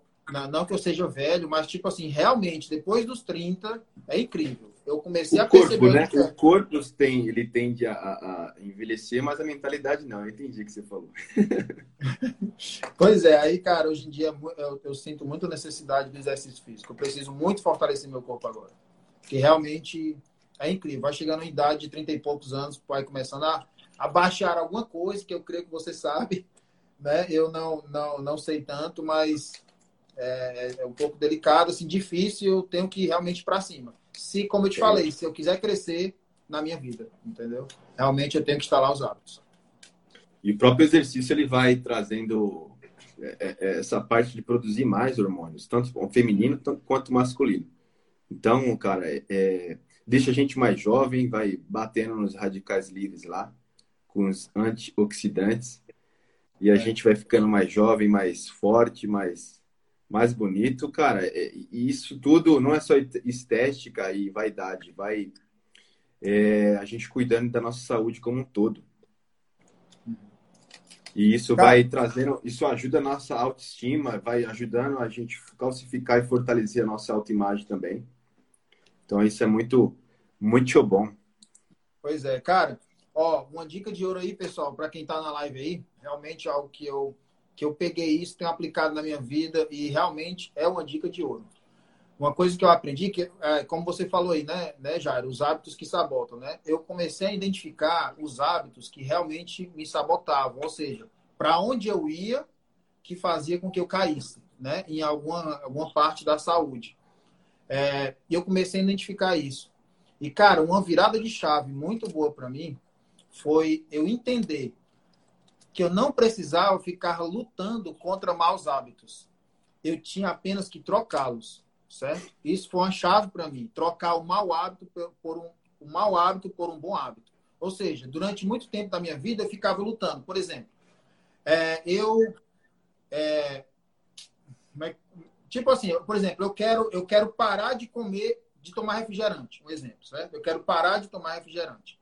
não que eu seja velho, mas tipo assim, realmente, depois dos 30, é incrível eu comecei o a corpo, perceber. Né? O corpo tem, ele tende a, a, envelhecer, mas a mentalidade não. Eu entendi o que você falou. [laughs] pois é, aí, cara, hoje em dia eu, eu, sinto muita necessidade do exercício físico. Eu preciso muito fortalecer meu corpo agora. Porque realmente é incrível. Vai chegando em idade de 30 e poucos anos, vai começando a, a baixar alguma coisa que eu creio que você sabe. Né? Eu não, não, não sei tanto, mas é, é um pouco delicado, assim, difícil. Eu tenho que ir realmente para cima se, como eu te falei, se eu quiser crescer na minha vida, entendeu? Realmente eu tenho que instalar os hábitos. E o próprio exercício ele vai trazendo é, é, é, essa parte de produzir mais hormônios, tanto feminino quanto masculino. Então, cara, é, é, deixa a gente mais jovem, vai batendo nos radicais livres lá, com os antioxidantes, e a é. gente vai ficando mais jovem, mais forte, mais mais bonito, cara. É, e isso tudo não é só estética e vaidade, vai é, a gente cuidando da nossa saúde como um todo. E isso cara, vai trazendo, isso ajuda a nossa autoestima, vai ajudando a gente calcificar e fortalecer a nossa autoimagem também. Então isso é muito, muito bom. Pois é, cara. Ó, uma dica de ouro aí, pessoal, para quem tá na live aí, realmente algo que eu que eu peguei isso, tenho aplicado na minha vida e realmente é uma dica de ouro. Uma coisa que eu aprendi, que é, como você falou aí, né, né, Jair, os hábitos que sabotam, né? Eu comecei a identificar os hábitos que realmente me sabotavam, ou seja, para onde eu ia que fazia com que eu caísse, né, em alguma, alguma parte da saúde. É, e eu comecei a identificar isso. E, cara, uma virada de chave muito boa para mim foi eu entender que eu não precisava ficar lutando contra maus hábitos. Eu tinha apenas que trocá-los, certo? Isso foi uma chave para mim, trocar o mau hábito por um o mau hábito por um bom hábito. Ou seja, durante muito tempo da minha vida eu ficava lutando. Por exemplo, é, eu é, é tipo assim, por exemplo, eu quero eu quero parar de comer, de tomar refrigerante, um exemplo, certo? Eu quero parar de tomar refrigerante.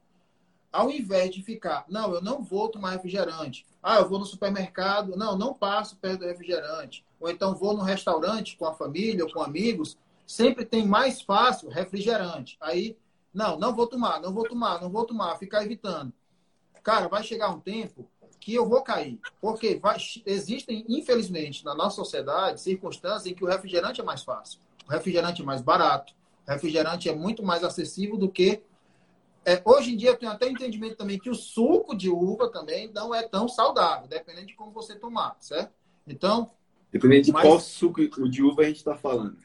Ao invés de ficar, não, eu não vou tomar refrigerante. Ah, eu vou no supermercado, não, não passo perto do refrigerante. Ou então vou no restaurante com a família ou com amigos, sempre tem mais fácil refrigerante. Aí, não, não vou tomar, não vou tomar, não vou tomar, ficar evitando. Cara, vai chegar um tempo que eu vou cair. Porque vai, existem, infelizmente, na nossa sociedade, circunstâncias em que o refrigerante é mais fácil. O refrigerante é mais barato. O refrigerante é muito mais acessível do que é, hoje em dia eu tenho até entendimento também que o suco de uva também não é tão saudável, dependendo de como você tomar, certo? Então. Dependendo de mas... qual suco de uva a gente está falando.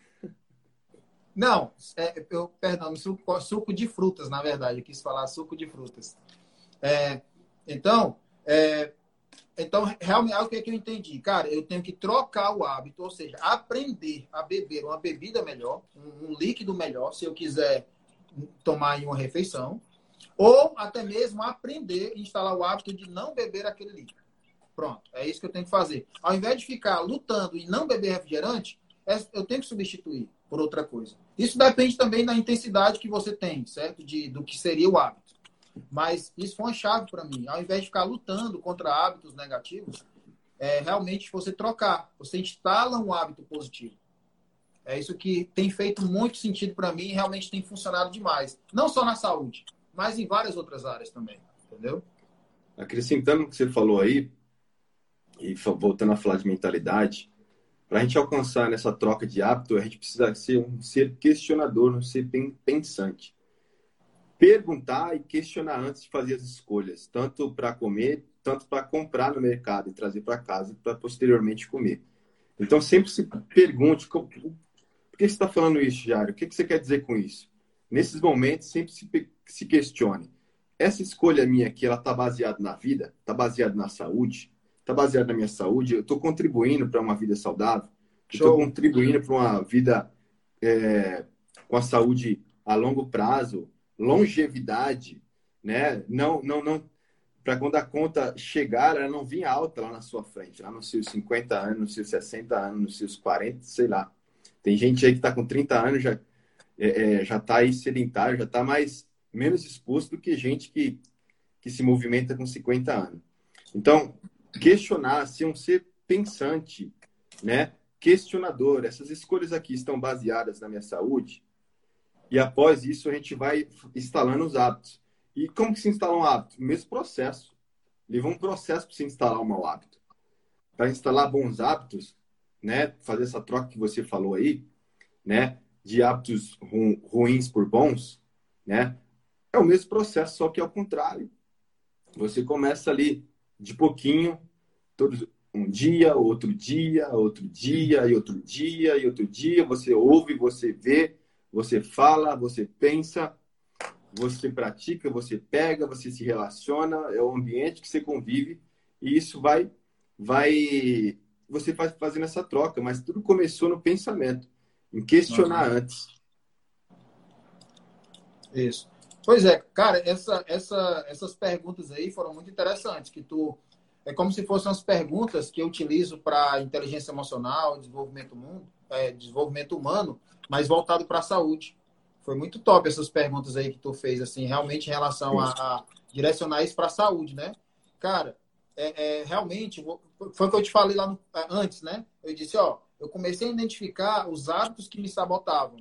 Não, é, eu, perdão, suco, suco de frutas, na verdade, eu quis falar suco de frutas. É, então, é, então, realmente, o que, é que eu entendi? Cara, eu tenho que trocar o hábito, ou seja, aprender a beber uma bebida melhor, um, um líquido melhor, se eu quiser tomar em uma refeição, ou até mesmo aprender a instalar o hábito de não beber aquele líquido. Pronto, é isso que eu tenho que fazer. Ao invés de ficar lutando e não beber refrigerante, é, eu tenho que substituir por outra coisa. Isso depende também da intensidade que você tem, certo? De, do que seria o hábito. Mas isso foi uma chave para mim. Ao invés de ficar lutando contra hábitos negativos, é realmente você trocar. Você instala um hábito positivo. É isso que tem feito muito sentido para mim e realmente tem funcionado demais. Não só na saúde, mas em várias outras áreas também. Entendeu? Acrescentando o que você falou aí, e voltando a falar de mentalidade, para a gente alcançar nessa troca de hábito, a gente precisa ser um ser questionador, um ser pensante. Perguntar e questionar antes de fazer as escolhas, tanto para comer, tanto para comprar no mercado e trazer para casa para posteriormente comer. Então, sempre se pergunte por que você está falando isso, Jário? O que você quer dizer com isso? Nesses momentos, sempre se, questione. Essa escolha minha aqui, ela está baseada na vida? Está baseada na saúde? Está baseada na minha saúde? Eu estou contribuindo para uma vida saudável? Estou contribuindo para uma vida é, com a saúde a longo prazo? Longevidade? Né? Não, não, não. Para quando a conta chegar, ela não vir alta lá na sua frente, lá nos seus 50 anos, nos seus 60 anos, nos seus 40, sei lá. Tem gente aí que está com 30 anos, já é, é já está aí sedentário, já está mais menos exposto do que gente que, que se movimenta com 50 anos. Então, questionar, ser um ser pensante, né? questionador. Essas escolhas aqui estão baseadas na minha saúde. E após isso, a gente vai instalando os hábitos. E como que se instala um hábito? Mesmo processo. Leva um processo para se instalar um mau hábito. Para instalar bons hábitos, né, fazer essa troca que você falou aí, né, de hábitos ru ruins por bons, né, é o mesmo processo, só que ao contrário. Você começa ali de pouquinho, todos um dia, outro dia, outro dia e outro dia e outro dia, você ouve, você vê, você fala, você pensa, você pratica, você pega, você se relaciona, é o ambiente que você convive e isso vai vai você vai fazendo essa troca, mas tudo começou no pensamento, em questionar uhum. antes. Isso. Pois é, cara, essa, essa, essas perguntas aí foram muito interessantes, que tu é como se fossem as perguntas que eu utilizo para inteligência emocional, desenvolvimento mundo, é, desenvolvimento humano, mas voltado para a saúde. Foi muito top essas perguntas aí que tu fez, assim, realmente em relação a, a direcionar isso para a saúde, né? Cara, é, é, realmente, foi o que eu te falei lá no, é, antes, né? Eu disse, ó, eu comecei a identificar os hábitos que me sabotavam.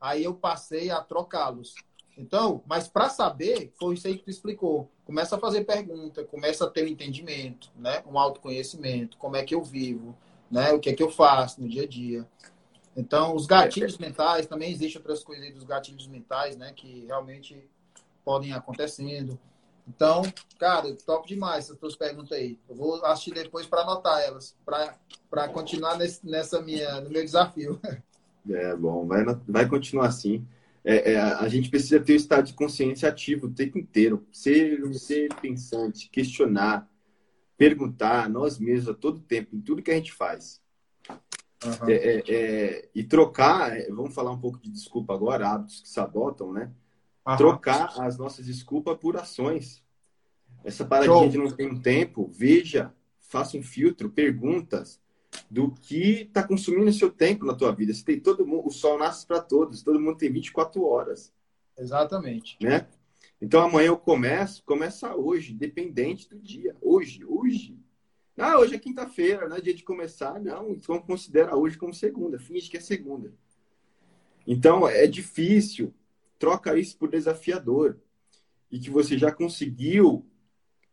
Aí eu passei a trocá-los. Então, mas para saber, foi isso aí que tu explicou. Começa a fazer pergunta, começa a ter um entendimento, né? Um autoconhecimento, como é que eu vivo, né? O que é que eu faço no dia a dia. Então, os gatilhos mentais, também existem outras coisas aí dos gatilhos mentais, né? Que realmente podem acontecendo. Então, cara, top demais essas tuas perguntas aí. Eu vou assistir depois para anotar elas, para continuar nesse, nessa minha, no meu desafio. É bom, vai, vai continuar assim. É, é, a gente precisa ter o estado de consciência ativo o tempo inteiro, ser um ser pensante, questionar, perguntar nós mesmos a todo tempo, em tudo que a gente faz. Uhum. É, e trocar, é, vamos falar um pouco de desculpa agora, hábitos que sabotam, né? Aham. trocar as nossas desculpas por ações. Essa paradinha de não tem tempo, veja, faça um filtro, perguntas do que está consumindo o seu tempo na tua vida. Você tem todo mundo, o sol nasce para todos, todo mundo tem 24 horas. Exatamente. Né? Então amanhã eu começo, começa hoje, dependente do dia. Hoje, hoje. Ah, hoje é quinta-feira, não é dia de começar. Não, então considera hoje como segunda. Finge que é segunda. Então é difícil. Troca isso por desafiador. E que você já conseguiu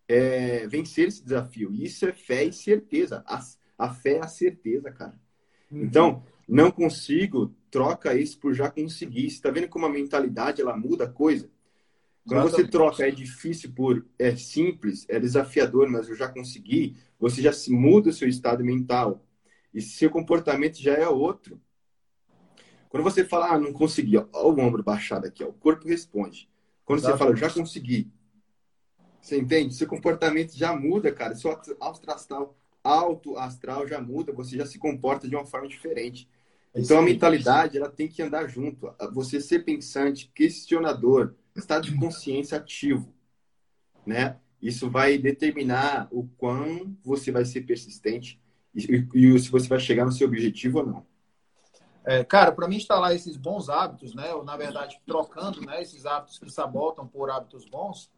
é, vencer esse desafio. Isso é fé e certeza. A, a fé é a certeza, cara. Uhum. Então, não consigo, troca isso por já conseguir. Você está vendo como a mentalidade ela muda a coisa? Quando Exatamente. você troca é difícil por é simples, é desafiador, mas eu já consegui, você já se muda o seu estado mental. E seu comportamento já é outro. Quando você fala, ah, não consegui, ó, ó o ombro baixado aqui, ó, o corpo responde. Quando você fala, já consegui, você entende? Seu comportamento já muda, cara. Seu astral, alto astral já muda, você já se comporta de uma forma diferente. Então a mentalidade ela tem que andar junto. Você ser pensante, questionador, estado de consciência ativo, né? Isso vai determinar o quão você vai ser persistente e, e se você vai chegar no seu objetivo ou não. É, cara, para mim instalar esses bons hábitos, né? Ou na verdade trocando, né? Esses hábitos que sabotam por hábitos bons,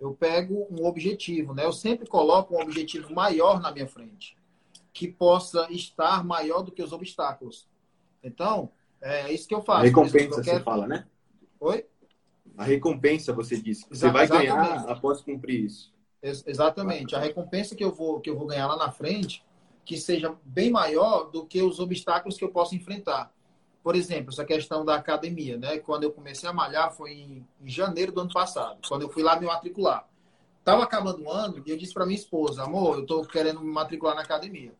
eu pego um objetivo, né? Eu sempre coloco um objetivo maior na minha frente, que possa estar maior do que os obstáculos. Então, é isso que eu faço. A recompensa, quero... você fala, né? Oi? A recompensa, você disse. Você vai ganhar após cumprir isso. Ex exatamente. A recompensa que eu, vou, que eu vou ganhar lá na frente, que seja bem maior do que os obstáculos que eu posso enfrentar. Por exemplo, essa questão da academia, né? Quando eu comecei a malhar foi em, janeiro do ano passado, quando eu fui lá me matricular. Tava acabando o ano e eu disse para minha esposa, amor, eu tô querendo me matricular na academia.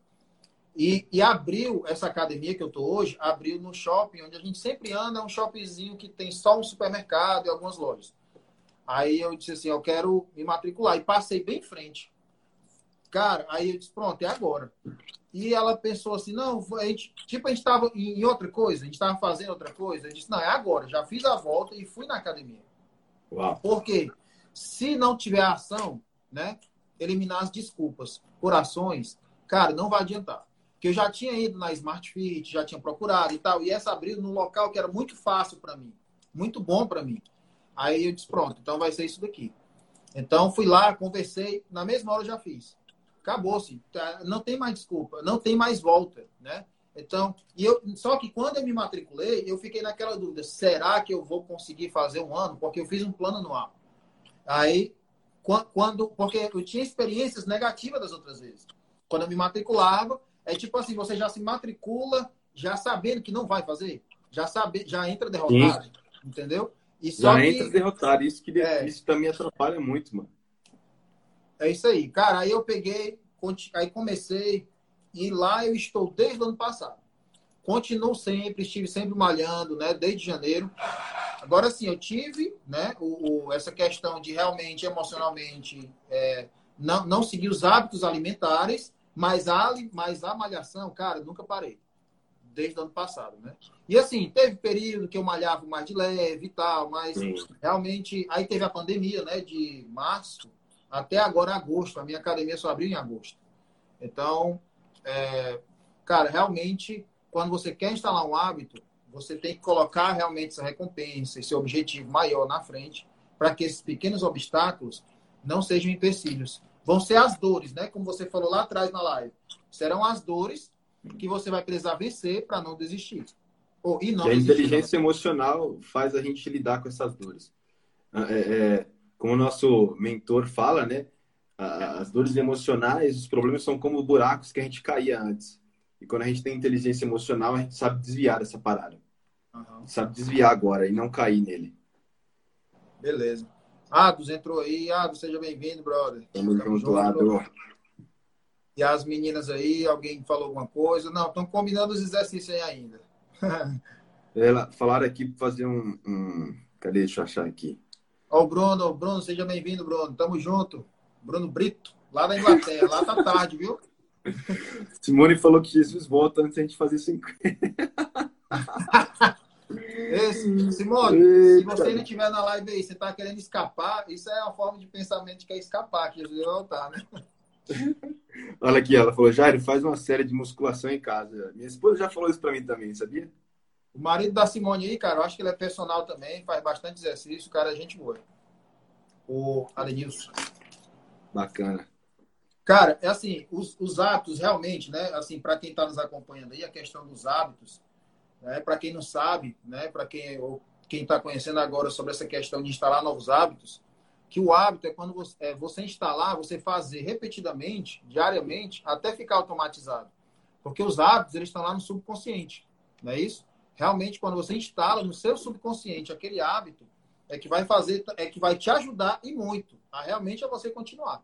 E, e, abriu essa academia que eu tô hoje, abriu no shopping, onde a gente sempre anda, um shoppingzinho que tem só um supermercado e algumas lojas. Aí eu disse assim, eu quero me matricular. E passei bem em frente. Cara, aí eu disse, pronto, é agora. E ela pensou assim, não, a gente, tipo, a gente estava em outra coisa, a gente estava fazendo outra coisa. Eu disse, não, é agora. Já fiz a volta e fui na academia. Uau. Porque se não tiver ação, né, eliminar as desculpas por ações, cara, não vai adiantar. Porque eu já tinha ido na Smart Fit, já tinha procurado e tal, e essa abriu num local que era muito fácil para mim, muito bom para mim. Aí eu disse, pronto, então vai ser isso daqui. Então fui lá, conversei, na mesma hora eu já fiz acabou-se. Tá? Não tem mais desculpa, não tem mais volta, né? Então, e eu, só que quando eu me matriculei, eu fiquei naquela dúvida: será que eu vou conseguir fazer um ano? Porque eu fiz um plano anual. Aí, quando, porque eu tinha experiências negativas das outras vezes. Quando eu me matriculava, é tipo assim: você já se matricula já sabendo que não vai fazer, já sabe, já entra derrotado, Sim. entendeu? E já que, entra derrotado. Isso que é, isso também atrapalha muito, mano. É isso aí. Cara, aí eu peguei, aí comecei, e lá eu estou desde o ano passado. Continuo sempre, estive sempre malhando, né? Desde janeiro. Agora sim, eu tive, né? O, o essa questão de realmente, emocionalmente, é, não, não seguir os hábitos alimentares, mas a, mas a malhação, cara, nunca parei. Desde o ano passado, né? E assim, teve período que eu malhava mais de leve e tal, mas Sim. realmente. Aí teve a pandemia, né? De março, até agora, agosto. A minha academia só abriu em agosto. Então, é, cara, realmente, quando você quer instalar um hábito, você tem que colocar realmente essa recompensa, esse objetivo maior na frente, para que esses pequenos obstáculos não sejam empecilhos. Vão ser as dores, né? Como você falou lá atrás na live. Serão as dores que você vai precisar vencer para não desistir. Ou, e não e a desistir, inteligência não. emocional faz a gente lidar com essas dores. É, é, como o nosso mentor fala, né? As dores emocionais, os problemas são como buracos que a gente caía antes. E quando a gente tem inteligência emocional, a gente sabe desviar dessa parada. Uhum. Sabe desviar agora e não cair nele. Beleza. Ados entrou aí. Ados, seja bem-vindo, brother. Tamo, Tamo junto, Ado. E as meninas aí, alguém falou alguma coisa? Não, estão combinando os exercícios aí ainda. [laughs] Ela, falaram aqui para fazer um, um. Cadê? Deixa eu achar aqui. Ó, o Bruno, Bruno, seja bem-vindo, Bruno. Tamo junto. Bruno Brito, lá da Inglaterra. lá tá tarde, viu? [laughs] Simone falou que Jesus volta antes da gente fazer 50. [laughs] Esse, Simone, Eita. se você ainda estiver na live aí, você tá querendo escapar, isso é uma forma de pensamento que é escapar, que Jesus vai voltar, né? [laughs] Olha aqui, ela falou, Jair, faz uma série de musculação em casa. Minha esposa já falou isso pra mim também, sabia? O marido da Simone aí, cara, eu acho que ele é personal também, faz bastante exercício, cara é gente boa. o Adenilson. Bacana. Cara, é assim, os, os hábitos realmente, né? Assim, para quem está nos acompanhando aí, a questão dos hábitos, né? Para quem não sabe, né? Para quem ou quem está conhecendo agora sobre essa questão de instalar novos hábitos, que o hábito é quando você, é, você instalar, você fazer repetidamente, diariamente, até ficar automatizado. Porque os hábitos, eles estão lá no subconsciente, não é isso? Realmente, quando você instala no seu subconsciente aquele hábito, é que vai fazer, é que vai te ajudar e muito a realmente a você continuar.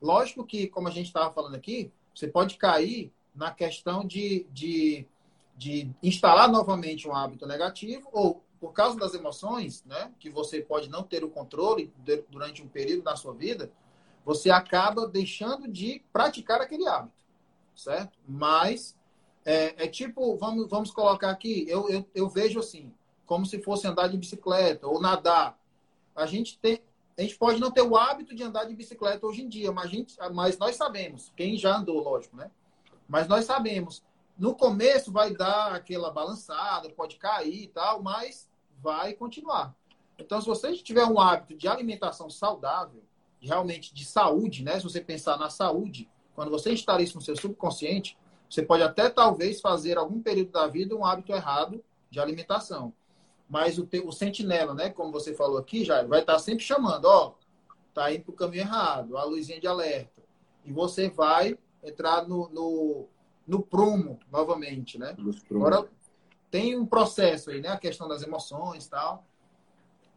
Lógico que, como a gente estava falando aqui, você pode cair na questão de, de, de instalar novamente um hábito negativo ou por causa das emoções, né, que você pode não ter o controle durante um período da sua vida, você acaba deixando de praticar aquele hábito, certo? Mas é, é tipo, vamos, vamos colocar aqui, eu, eu, eu, vejo assim, como se fosse andar de bicicleta ou nadar. A gente tem, a gente pode não ter o hábito de andar de bicicleta hoje em dia, mas, gente, mas nós sabemos, quem já andou, lógico, né? Mas nós sabemos, no começo vai dar aquela balançada, pode cair e tal, mas vai continuar. Então, se você tiver um hábito de alimentação saudável, realmente de saúde, né? Se você pensar na saúde, quando você instala isso no seu subconsciente, você pode até talvez fazer algum período da vida um hábito errado de alimentação. Mas o, o sentinela, né? Como você falou aqui, já vai estar sempre chamando, ó, tá indo para o caminho errado, a luzinha de alerta. E você vai entrar no, no, no prumo novamente, né? Agora, tem um processo aí, né? A questão das emoções e tal.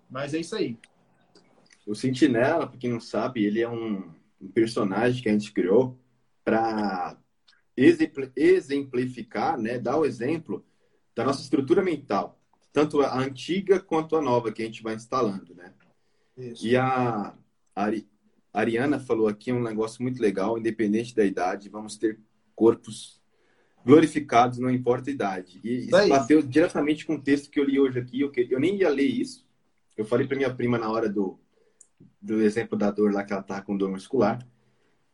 Mas é isso aí. O Sentinela, para quem não sabe, ele é um, um personagem que a gente criou para exemplificar, né, dar o exemplo da nossa estrutura mental, tanto a antiga quanto a nova que a gente vai instalando, né? Isso. E a, a Ariana falou aqui um negócio muito legal, independente da idade, vamos ter corpos glorificados, não importa a idade. E isso bateu diretamente com o texto que eu li hoje aqui. Eu, eu nem ia ler isso. Eu falei para minha prima na hora do, do exemplo da dor lá, que ela tá com dor muscular.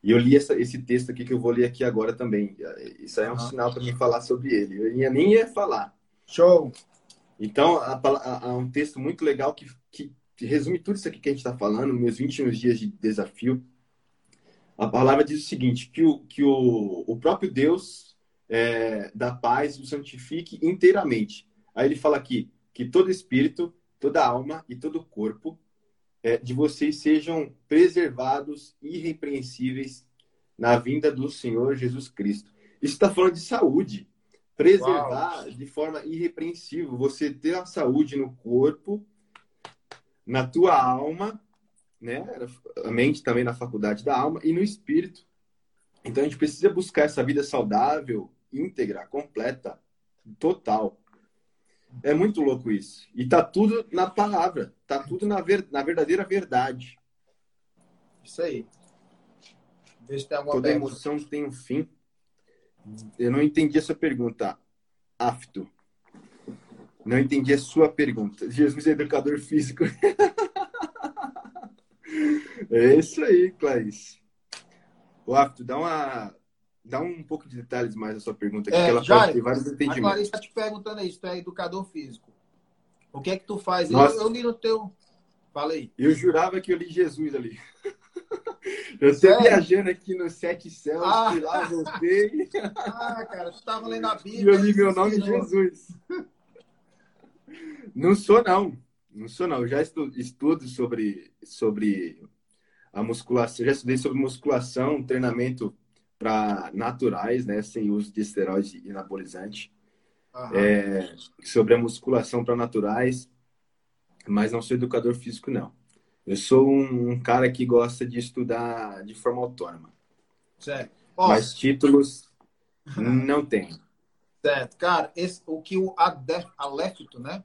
E eu li essa, esse texto aqui que eu vou ler aqui agora também. Isso aí é um uhum. sinal para mim falar sobre ele. Eu ia, nem ia falar. Show! Então, há um texto muito legal que, que, que resume tudo isso aqui que a gente está falando, meus 21 dias de desafio. A palavra diz o seguinte, que o, que o, o próprio Deus é, da paz o santifique inteiramente. Aí ele fala aqui que todo espírito, toda alma e todo corpo é, de vocês sejam preservados irrepreensíveis na vinda do Senhor Jesus Cristo. Isso está falando de saúde. Preservar Uau. de forma irrepreensível. Você ter a saúde no corpo, na tua alma, né? A mente também na faculdade da alma e no espírito. Então a gente precisa buscar essa vida saudável, íntegra, completa, total. É muito louco isso. E tá tudo na palavra, tá tudo na, ver, na verdadeira verdade. Isso aí. Vê se tem alguma Toda pergunta. emoção tem um fim. Eu não entendi essa pergunta, Afto. Não entendi a sua pergunta. Jesus é educador físico. [laughs] é isso aí, Clarice. O Afto, dá uma dá um pouco de detalhes mais da sua pergunta, é, que ela já, pode ter vários entendimentos. A Clarice está te perguntando aí, tu é educador físico. O que é que tu faz? Eu, eu, li no teu... Falei. Eu jurava que eu li Jesus ali. [laughs] Eu estou viajando aqui nos sete céus, ah. e lá voltei. [laughs] Ah, cara, tu estava lendo a Bíblia. E eu li meu nome Jesus. [laughs] Não sou, não. Não sou, não. Eu já estudo, estudo sobre, sobre a musculação. Já estudei sobre musculação, treinamento para naturais, né, sem uso de esteroide e anabolizante. É, sobre a musculação para naturais, mas não sou educador físico, não. Eu sou um, cara que gosta de estudar de forma autônoma. Certo. mas títulos [laughs] não tenho. Certo. Cara, esse, o que o Alepto, né?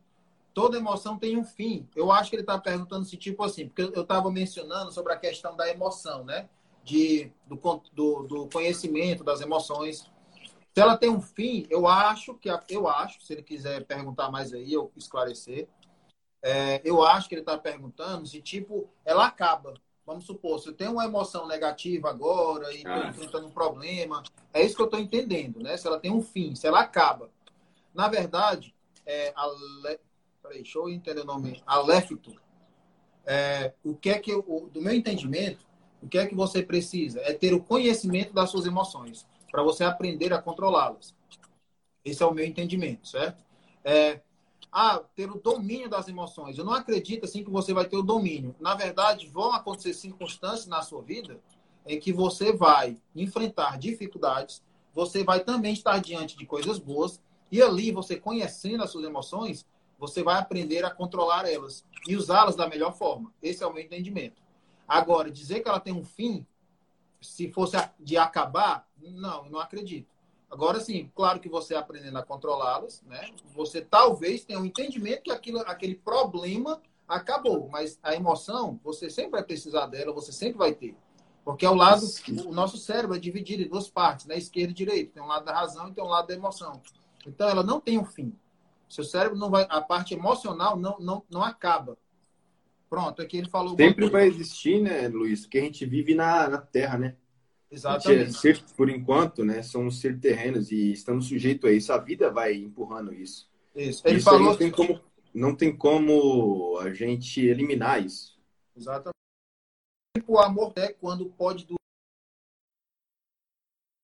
Toda emoção tem um fim. Eu acho que ele está perguntando se, tipo assim, porque eu estava mencionando sobre a questão da emoção, né? De, do, do, do, conhecimento das emoções. Se ela tem um fim, eu acho que eu acho, se ele quiser perguntar mais aí, eu esclarecer. É, eu acho que ele está perguntando se tipo ela acaba. Vamos supor, se eu tenho uma emoção negativa agora e estou ah. enfrentando um problema, é isso que eu estou entendendo, né? Se ela tem um fim, se ela acaba. Na verdade, é, a Le... Peraí, deixa eu entender o nome. Aléfito. é, o que é que, eu, do meu entendimento, o que é que você precisa? É ter o conhecimento das suas emoções, para você aprender a controlá-las. Esse é o meu entendimento, certo? É, ah, ter o domínio das emoções. Eu não acredito assim que você vai ter o domínio. Na verdade, vão acontecer circunstâncias na sua vida em que você vai enfrentar dificuldades, você vai também estar diante de coisas boas, e ali você conhecendo as suas emoções, você vai aprender a controlar elas e usá-las da melhor forma. Esse é o meu entendimento. Agora, dizer que ela tem um fim, se fosse de acabar, não, não acredito. Agora sim, claro que você aprendendo a controlá-las, né? Você talvez tenha um entendimento que aquilo, aquele problema acabou, mas a emoção, você sempre vai precisar dela, você sempre vai ter. Porque é o lado, o nosso cérebro é dividido em duas partes, né? Esquerda e direita. Tem um lado da razão e tem um lado da emoção. Então ela não tem um fim. Seu cérebro não vai, a parte emocional não não, não acaba. Pronto, aqui ele falou. Sempre vai existir, né, Luiz? Porque a gente vive na, na Terra, né? Exatamente. É ser, por enquanto, né, somos ser terrenos e estamos sujeitos a isso. A vida vai empurrando isso. Isso. Ele isso falou não tem como não tem como a gente eliminar isso. Exatamente. O amor é quando pode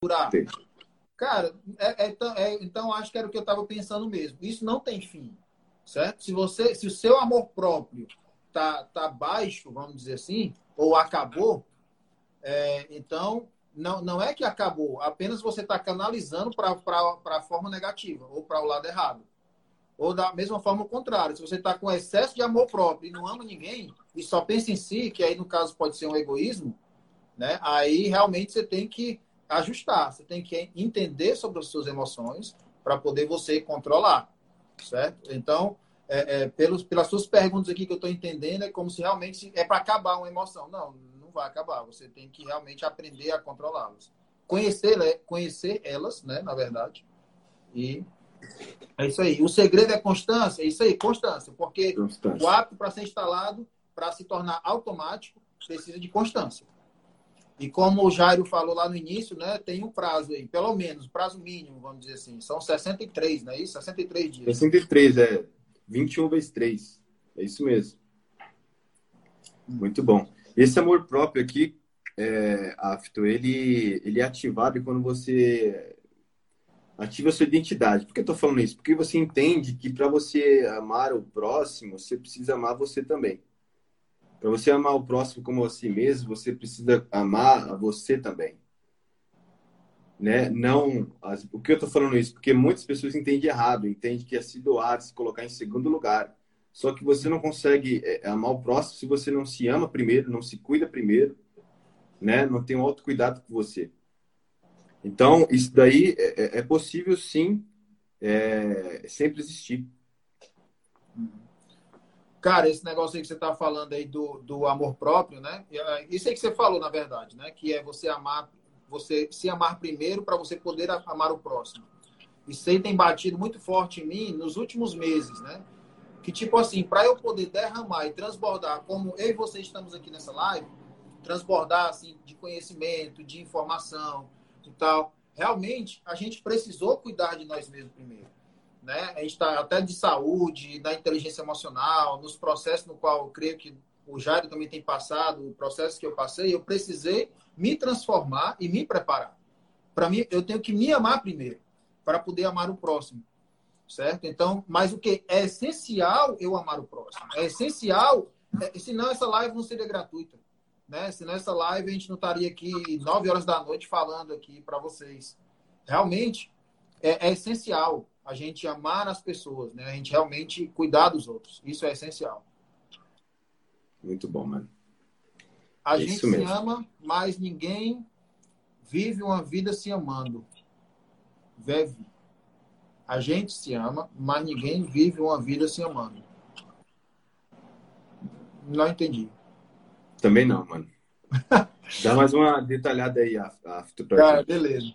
durar. Sim. Cara, é, é, é, então acho que era o que eu estava pensando mesmo. Isso não tem fim, certo? Se você, se o seu amor próprio tá, tá baixo, vamos dizer assim, ou acabou, é, então não, não é que acabou, apenas você está canalizando para a forma negativa ou para o lado errado. Ou da mesma forma o contrário, se você está com excesso de amor próprio e não ama ninguém e só pensa em si, que aí no caso pode ser um egoísmo, né? Aí realmente você tem que ajustar, você tem que entender sobre as suas emoções para poder você controlar, certo? Então, é, é, pelos, pelas suas perguntas aqui que eu estou entendendo, é como se realmente é para acabar uma emoção. Não, não vai acabar. Você tem que realmente aprender a controlá-las. Conhecer, conhecer elas, né, na verdade. E é isso aí. O segredo é constância. É isso aí, constância. Porque constância. o ato para ser instalado, para se tornar automático, precisa de constância. E como o Jairo falou lá no início, né, tem um prazo aí, pelo menos, prazo mínimo, vamos dizer assim. São 63, não é isso? 63 dias. 63, é. 21 vezes 3. É isso mesmo. Muito bom. Esse amor próprio aqui, é, Afto, ele, ele é ativado quando você ativa a sua identidade. Por que eu estou falando isso? Porque você entende que para você amar o próximo, você precisa amar você também. Para você amar o próximo como a si mesmo, você precisa amar a você também. Né? Não, as, o que eu estou falando isso? Porque muitas pessoas entendem errado, entendem que é se doar, se colocar em segundo lugar. Só que você não consegue é, amar o próximo se você não se ama primeiro, não se cuida primeiro, né? Não tem um autocuidado com você. Então, isso daí é, é, é possível sim é, sempre existir. Cara, esse negócio aí que você está falando aí do, do amor próprio, né? É, isso aí que você falou, na verdade, né? Que é você amar, você se amar primeiro para você poder amar o próximo. Isso aí tem batido muito forte em mim nos últimos meses, né? que tipo assim, para eu poder derramar e transbordar, como eu e você estamos aqui nessa live, transbordar assim de conhecimento, de informação e tal, realmente a gente precisou cuidar de nós mesmos primeiro, né? A gente está até de saúde, da inteligência emocional, nos processos no qual eu creio que o Jairo também tem passado, o processo que eu passei, eu precisei me transformar e me preparar. Para mim, eu tenho que me amar primeiro, para poder amar o próximo certo? Então, mas o que é essencial eu amar o próximo. É essencial, é, senão essa live não seria gratuita, né? Senão essa live a gente não estaria aqui nove horas da noite falando aqui para vocês. Realmente é, é, essencial a gente amar as pessoas, né? A gente realmente cuidar dos outros. Isso é essencial. Muito bom, mano. A é gente se ama, mas ninguém vive uma vida se amando. Vive. A gente se ama, mas ninguém vive uma vida se amando. Não entendi. Também não, mano. [laughs] Dá mais uma detalhada aí, Afto. Cara, beleza.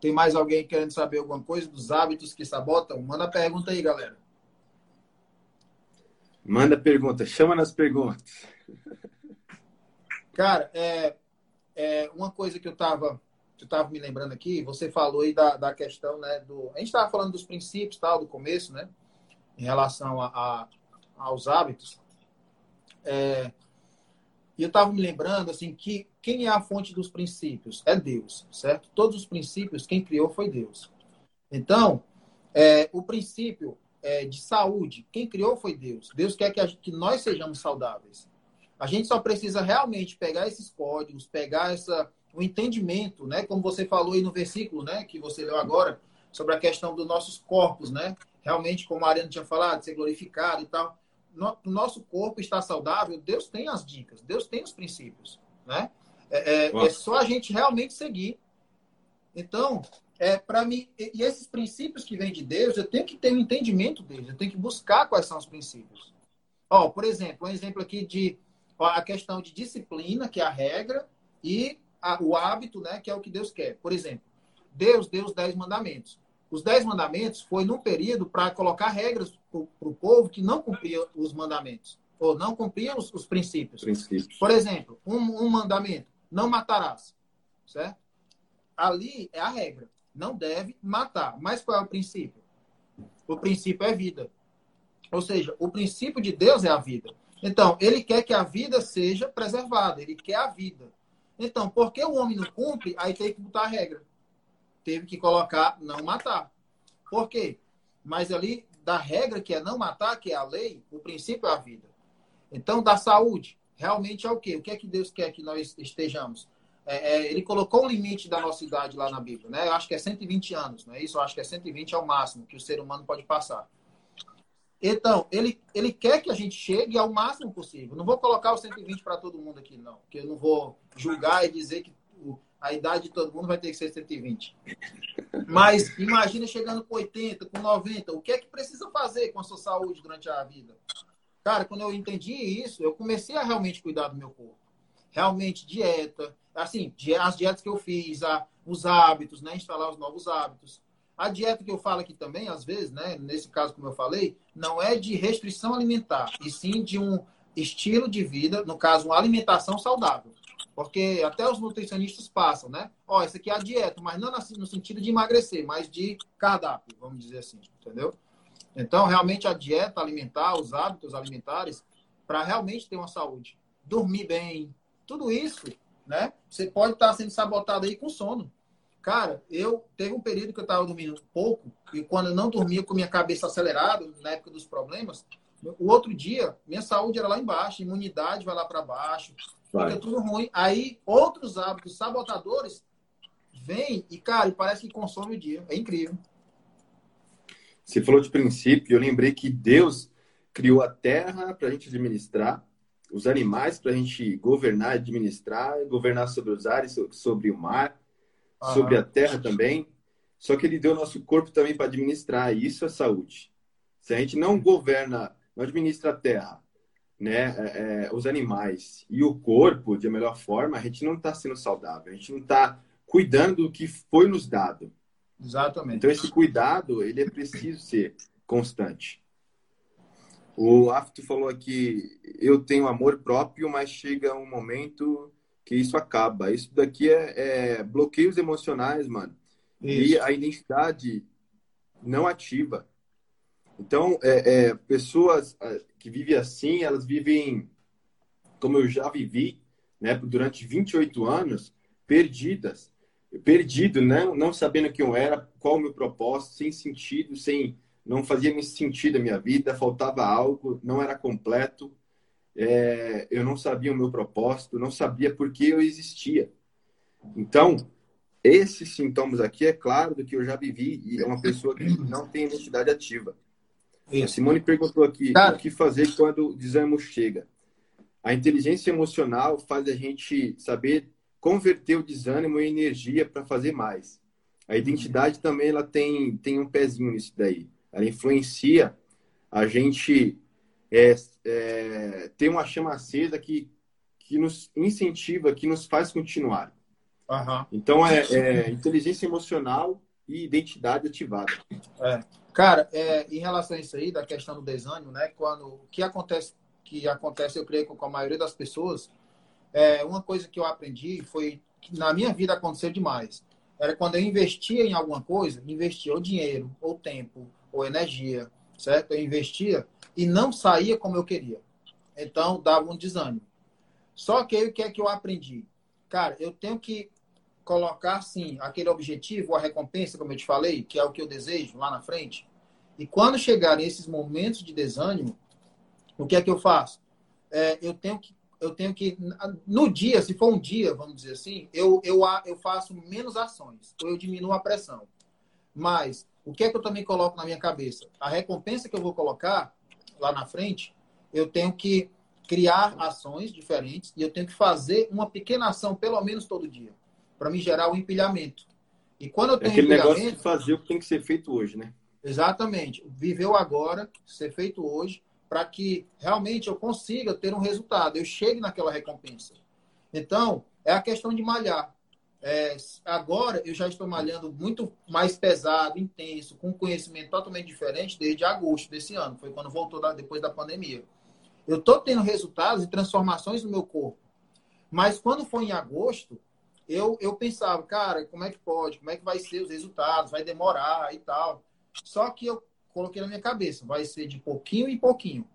Tem mais alguém querendo saber alguma coisa dos hábitos que sabotam? Manda pergunta aí, galera. Manda pergunta, chama nas perguntas. [laughs] Cara, é, é uma coisa que eu tava tu estava me lembrando aqui, você falou aí da, da questão, né, do... A gente estava falando dos princípios, tal, do começo, né, em relação a, a aos hábitos. É, e eu estava me lembrando assim que quem é a fonte dos princípios? É Deus, certo? Todos os princípios, quem criou foi Deus. Então, é, o princípio é, de saúde, quem criou foi Deus. Deus quer que, a, que nós sejamos saudáveis. A gente só precisa realmente pegar esses códigos, pegar essa, o entendimento, né? Como você falou aí no versículo, né? Que você leu agora, sobre a questão dos nossos corpos, né? Realmente, como a Ariana tinha falado, ser glorificado e tal o nosso corpo está saudável, Deus tem as dicas, Deus tem os princípios, né? É, é, é só a gente realmente seguir. Então, é para mim e esses princípios que vêm de Deus, eu tenho que ter um entendimento deles, eu tenho que buscar quais são os princípios. Ó, por exemplo, um exemplo aqui de a questão de disciplina, que é a regra, e a, o hábito, né, que é o que Deus quer. Por exemplo, Deus deu os dez mandamentos. Os dez mandamentos foi num período para colocar regras para o povo que não cumpria os mandamentos, ou não cumpria os, os princípios. princípios. Por exemplo, um, um mandamento, não matarás, certo? Ali é a regra, não deve matar. Mas qual é o princípio? O princípio é vida. Ou seja, o princípio de Deus é a vida. Então, ele quer que a vida seja preservada, ele quer a vida. Então, porque o homem não cumpre, aí tem que botar a regra. Teve que colocar não matar. Por quê? Mas ali da regra que é não matar, que é a lei, o princípio é a vida. Então, da saúde, realmente é o quê? O que é que Deus quer que nós estejamos? É, é, ele colocou um limite da nossa idade lá na Bíblia, né? Eu acho que é 120 anos, não é isso? Eu acho que é 120 é o máximo que o ser humano pode passar. Então, ele, ele quer que a gente chegue ao máximo possível. Não vou colocar o 120 para todo mundo aqui, não. Porque eu não vou julgar e dizer que a idade de todo mundo vai ter que ser 120. Mas imagina chegando com 80, com 90, o que é que precisa fazer com a sua saúde durante a vida? Cara, quando eu entendi isso, eu comecei a realmente cuidar do meu corpo. Realmente, dieta, assim, as dietas que eu fiz, os hábitos, né? Instalar os novos hábitos. A dieta que eu falo aqui também, às vezes, né? Nesse caso, como eu falei, não é de restrição alimentar, e sim de um estilo de vida, no caso, uma alimentação saudável. Porque até os nutricionistas passam, né? Ó, isso aqui é a dieta, mas não no sentido de emagrecer, mas de cardápio, vamos dizer assim, entendeu? Então, realmente a dieta alimentar, os hábitos alimentares, para realmente ter uma saúde. Dormir bem, tudo isso, né? Você pode estar sendo sabotado aí com sono. Cara, eu teve um período que eu estava dormindo pouco, e quando eu não dormia com minha cabeça acelerada, na época dos problemas, o outro dia, minha saúde era lá embaixo, imunidade vai lá para baixo, Vai. Fica tudo ruim. Aí outros hábitos sabotadores vêm e, cara, parece que consome o dia. É incrível. Você falou de princípio, eu lembrei que Deus criou a terra para a gente administrar, os animais para a gente governar, administrar, governar sobre os ares, sobre o mar, Aham. sobre a terra também. Só que ele deu nosso corpo também para administrar, e isso é saúde. Se a gente não governa, não administra a terra, né, é, é, os animais e o corpo de melhor forma, a gente não está sendo saudável, a gente não está cuidando do que foi nos dado. Exatamente. Então esse cuidado ele é preciso ser constante. O Afto falou aqui, eu tenho amor próprio, mas chega um momento que isso acaba. Isso daqui é, é bloqueios emocionais, mano. Isso. E a identidade não ativa. Então, é, é, pessoas é, que vivem assim, elas vivem, como eu já vivi, né, durante 28 anos, perdidas. Perdido, né? não sabendo quem eu era, qual o meu propósito, sem sentido, sem não fazia sentido a minha vida, faltava algo, não era completo, é, eu não sabia o meu propósito, não sabia por que eu existia. Então, esses sintomas aqui, é claro do que eu já vivi, e é uma pessoa que não tem identidade ativa. Isso. A Simone perguntou aqui Cara. o que fazer quando o desânimo chega. A inteligência emocional faz a gente saber converter o desânimo em energia para fazer mais. A identidade também ela tem, tem um pezinho nisso daí. Ela influencia a gente é, é, ter uma chama acesa que, que nos incentiva, que nos faz continuar. Uhum. Então, é, é, inteligência emocional e identidade ativada. É. Cara, é, em relação a isso aí, da questão do desânimo, né? Quando o que acontece, que acontece, eu creio, com a maioria das pessoas, é, uma coisa que eu aprendi foi que na minha vida aconteceu demais. Era quando eu investia em alguma coisa, investia ou dinheiro, ou tempo, ou energia, certo? Eu investia e não saía como eu queria. Então, dava um desânimo. Só que aí o que é que eu aprendi? Cara, eu tenho que colocar, sim, aquele objetivo, a recompensa, como eu te falei, que é o que eu desejo lá na frente. E quando chegarem esses momentos de desânimo, o que é que eu faço? É, eu tenho que eu tenho que no dia, se for um dia, vamos dizer assim, eu eu, eu faço menos ações, ou eu diminuo a pressão. Mas o que é que eu também coloco na minha cabeça? A recompensa que eu vou colocar lá na frente, eu tenho que criar ações diferentes e eu tenho que fazer uma pequena ação pelo menos todo dia, para me gerar o um empilhamento. E quando eu é tenho é aquele negócio de fazer o que tem que ser feito hoje, né? Exatamente. Viveu agora, ser feito hoje, para que realmente eu consiga ter um resultado, eu chegue naquela recompensa. Então, é a questão de malhar. É, agora eu já estou malhando muito mais pesado, intenso, com conhecimento totalmente diferente desde agosto desse ano, foi quando voltou da, depois da pandemia. Eu estou tendo resultados e transformações no meu corpo. Mas quando foi em agosto, eu, eu pensava, cara, como é que pode? Como é que vai ser os resultados? Vai demorar e tal. Só que eu coloquei na minha cabeça, vai ser de pouquinho em pouquinho.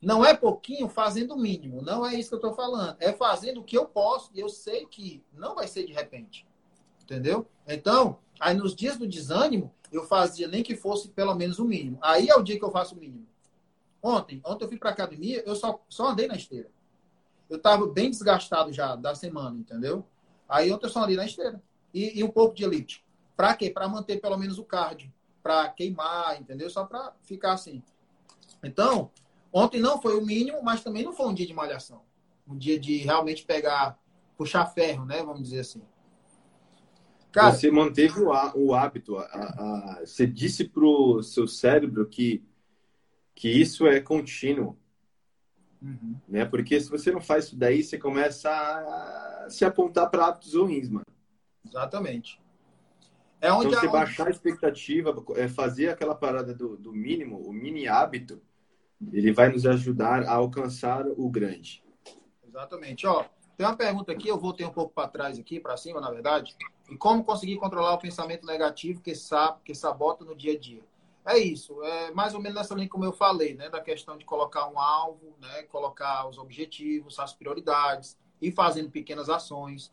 Não é pouquinho fazendo o mínimo, não é isso que eu estou falando. É fazendo o que eu posso e eu sei que não vai ser de repente. Entendeu? Então, aí nos dias do desânimo, eu fazia nem que fosse pelo menos o mínimo. Aí é o dia que eu faço o mínimo. Ontem, ontem eu fui para academia, eu só, só andei na esteira. Eu estava bem desgastado já da semana, entendeu? Aí ontem eu só andei na esteira. E, e um pouco de elite. Para quê? Para manter pelo menos o cardio para queimar, entendeu? Só para ficar assim. Então, ontem não foi o mínimo, mas também não foi um dia de malhação. Um dia de realmente pegar, puxar ferro, né? Vamos dizer assim. Cara, você manteve o, o hábito. A, a, você disse pro seu cérebro que, que isso é contínuo. Uhum. Né? Porque se você não faz isso daí, você começa a se apontar para hábitos ruins, mano. Exatamente. É onde então, você baixar a expectativa, é fazer aquela parada do, do mínimo, o mini hábito, ele vai nos ajudar a alcançar o grande. Exatamente. Ó, tem uma pergunta aqui, eu voltei um pouco para trás aqui, para cima, na verdade. E como conseguir controlar o pensamento negativo que, sabe, que sabota no dia a dia? É isso, é mais ou menos nessa linha como eu falei, né, da questão de colocar um alvo, né, colocar os objetivos, as prioridades, e fazendo pequenas ações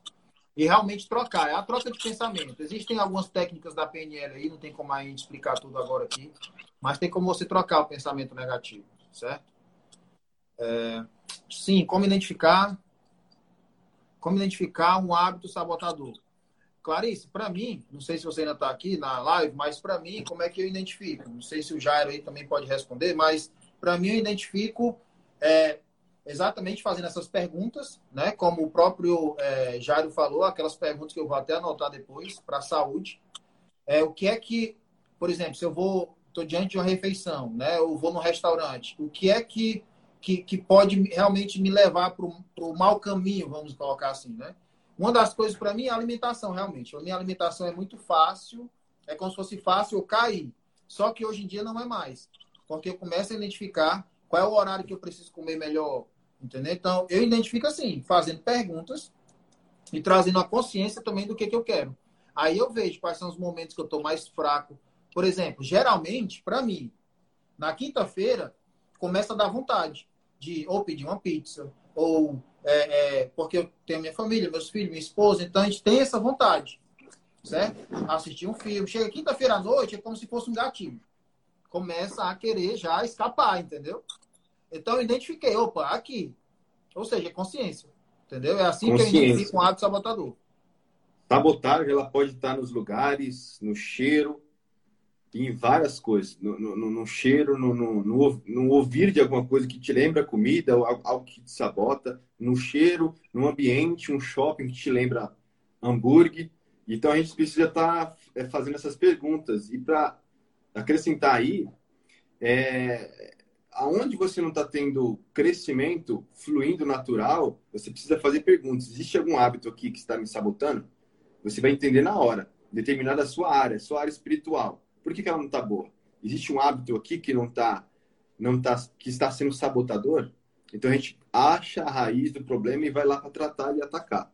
e realmente trocar. É a troca de pensamento. Existem algumas técnicas da PNL aí, não tem como a gente explicar tudo agora aqui, mas tem como você trocar o pensamento negativo, certo? É, sim, como identificar como identificar um hábito sabotador. Clarice, para mim, não sei se você ainda está aqui na live, mas para mim, como é que eu identifico? Não sei se o Jairo aí também pode responder, mas para mim eu identifico é, exatamente fazendo essas perguntas, né? Como o próprio é, Jairo falou, aquelas perguntas que eu vou até anotar depois para a saúde. É, o que é que, por exemplo, se eu vou, estou diante de uma refeição, né? Eu vou no restaurante, o que é que, que, que pode realmente me levar para o mau caminho, vamos colocar assim, né? Uma das coisas para mim é a alimentação, realmente. A minha alimentação é muito fácil, é como se fosse fácil eu cair. Só que hoje em dia não é mais. Porque eu começo a identificar qual é o horário que eu preciso comer melhor, Entendeu? Então, eu identifico assim, fazendo perguntas e trazendo a consciência também do que, que eu quero. Aí eu vejo quais são os momentos que eu estou mais fraco. Por exemplo, geralmente, para mim, na quinta-feira, começa a dar vontade de ou pedir uma pizza, ou é, é, porque eu tenho minha família, meus filhos, minha esposa, então a gente tem essa vontade, certo? Assistir um filme. Chega quinta-feira à noite, é como se fosse um gatinho. Começa a querer já escapar, entendeu? Então eu identifiquei, opa, aqui. Ou seja, é consciência. Entendeu? É assim que eu identifico um hábito sabotador. Sabotagem, ela pode estar nos lugares, no cheiro, em várias coisas. No, no, no cheiro, no, no, no, ouvir de alguma coisa que te lembra comida, algo que te sabota. No cheiro, no ambiente, um shopping que te lembra hambúrguer. Então a gente precisa estar é, fazendo essas perguntas. E para acrescentar aí, é, aonde você não está tendo crescimento fluindo natural, você precisa fazer perguntas. Existe algum hábito aqui que está me sabotando? Você vai entender na hora, determinada a sua área, sua área espiritual. Por que, que ela não está boa? Existe um hábito aqui que não está, não tá, que está sendo sabotador? Então a gente acha a raiz do problema e vai lá para tratar e atacar.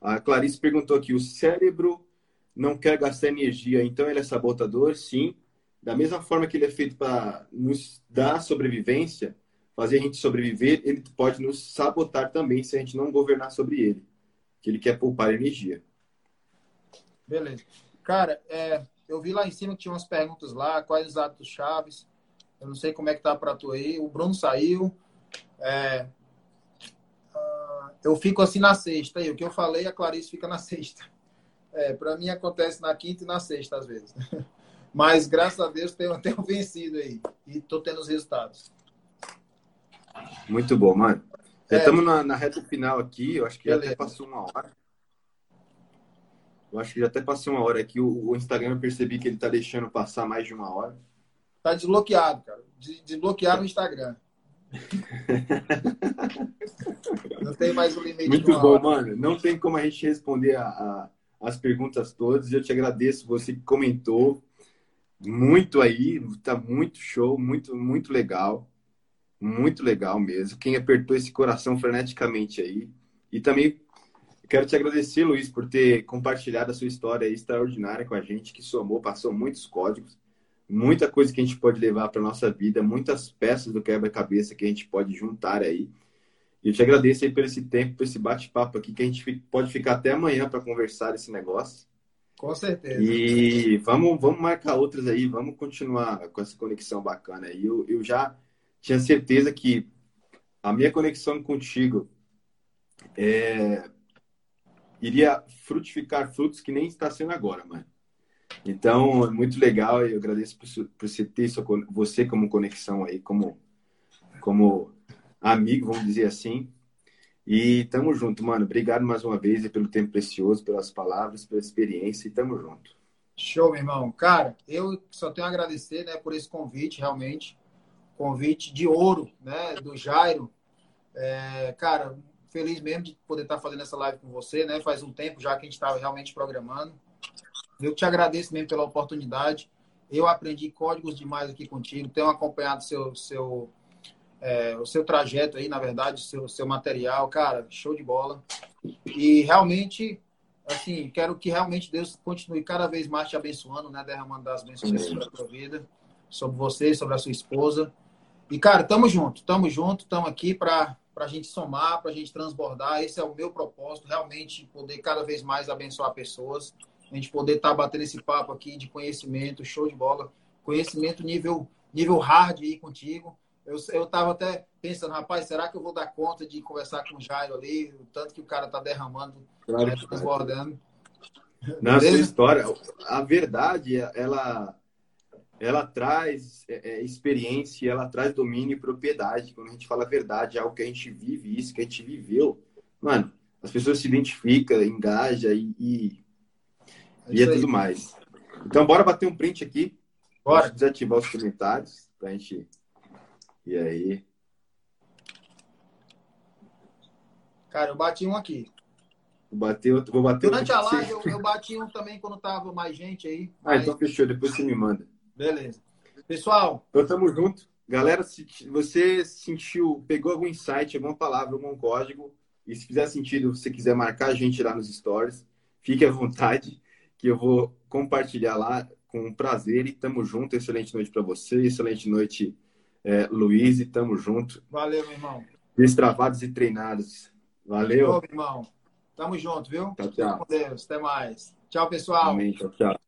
A Clarice perguntou aqui: o cérebro não quer gastar energia, então ele é sabotador? Sim da mesma forma que ele é feito para nos dar sobrevivência, fazer a gente sobreviver, ele pode nos sabotar também se a gente não governar sobre ele. Que ele quer poupar energia. Beleza. Cara, é, eu vi lá em cima que tinha umas perguntas lá, quais os atos chaves. Eu não sei como é que tá para tu aí. O Bruno saiu. É, uh, eu fico assim na sexta. Aí, o que eu falei, a Clarice fica na [laughs] sexta. É, para mim acontece na quinta e na sexta, às vezes. [laughs] Mas graças a Deus tenho, [laughs] tenho vencido aí. E tô tendo os resultados. Muito bom, mano. Já estamos é, na, na, reta final aqui. Eu acho que beleza. já até passou uma hora. Eu acho que já até passou uma hora aqui. O, o Instagram eu percebi que ele tá deixando passar mais de uma hora. Tá desbloqueado, cara. Desbloquearam o Instagram. [laughs] Não tem mais o limite. Muito bom, hora. mano. Não tem como a gente responder a, a, as perguntas todas. Eu te agradeço, você que comentou muito aí. Tá muito show, muito, muito legal. Muito legal mesmo. Quem apertou esse coração freneticamente aí. E também quero te agradecer, Luiz, por ter compartilhado a sua história extraordinária com a gente, que somou, passou muitos códigos muita coisa que a gente pode levar para nossa vida, muitas peças do quebra-cabeça que a gente pode juntar aí. E eu te agradeço aí por esse tempo, por esse bate-papo aqui, que a gente pode ficar até amanhã para conversar esse negócio. Com certeza. E vamos, vamos marcar outras aí, vamos continuar com essa conexão bacana aí. Eu, eu já tinha certeza que a minha conexão contigo é, iria frutificar frutos que nem está sendo agora, mano. Então, é muito legal e eu agradeço por, por você ter sua, você como conexão aí, como, como amigo, vamos dizer assim. E tamo junto, mano. Obrigado mais uma vez pelo tempo precioso, pelas palavras, pela experiência e tamo junto. Show, meu irmão. Cara, eu só tenho a agradecer, né, por esse convite, realmente. Convite de ouro, né, do Jairo. É, cara, feliz mesmo de poder estar fazendo essa live com você, né? Faz um tempo já que a gente estava realmente programando. Eu te agradeço mesmo pela oportunidade. Eu aprendi códigos demais aqui contigo. Tenho acompanhado seu, seu, é, o seu trajeto aí, na verdade, seu, seu material. Cara, show de bola. E realmente, assim, quero que realmente Deus continue cada vez mais te abençoando, né? Derramando das bênçãos sobre a tua vida, sobre você, sobre a sua esposa. E, cara, tamo junto, tamo junto, tamo aqui para a gente somar, para a gente transbordar. Esse é o meu propósito, realmente poder cada vez mais abençoar pessoas a gente poder estar tá batendo esse papo aqui de conhecimento, show de bola, conhecimento nível, nível hard aí contigo. Eu, eu tava até pensando, rapaz, será que eu vou dar conta de conversar com o Jairo ali, o tanto que o cara tá derramando, claro, né, transbordando. Na sua história, a verdade, ela, ela traz é, é, experiência, ela traz domínio e propriedade. Quando a gente fala verdade, é algo que a gente vive, isso que a gente viveu. Mano, as pessoas se identificam, engajam e, e é e é tudo mais. Então, bora bater um print aqui. Bora. Desativar os comentários pra gente. E aí? Cara, eu bati um aqui. Vou bater outro. Vou bater Durante a live, eu, eu, bati um também quando tava mais gente aí. Ah, então fechou. Depois você me manda. Beleza. Pessoal. Então, tamo junto. Galera, se você sentiu, pegou algum insight, alguma palavra, algum código, e se fizer sentido, você quiser marcar a gente lá nos stories, fique à vontade que eu vou compartilhar lá com prazer e tamo junto. Excelente noite para você, excelente noite, é, Luiz, e tamo junto. Valeu, meu irmão. Destravados e treinados. Valeu. Irmão. Tamo junto, viu? Tchau, tchau. Com Deus. Até mais. Tchau, pessoal. Amém. Tchau, tchau.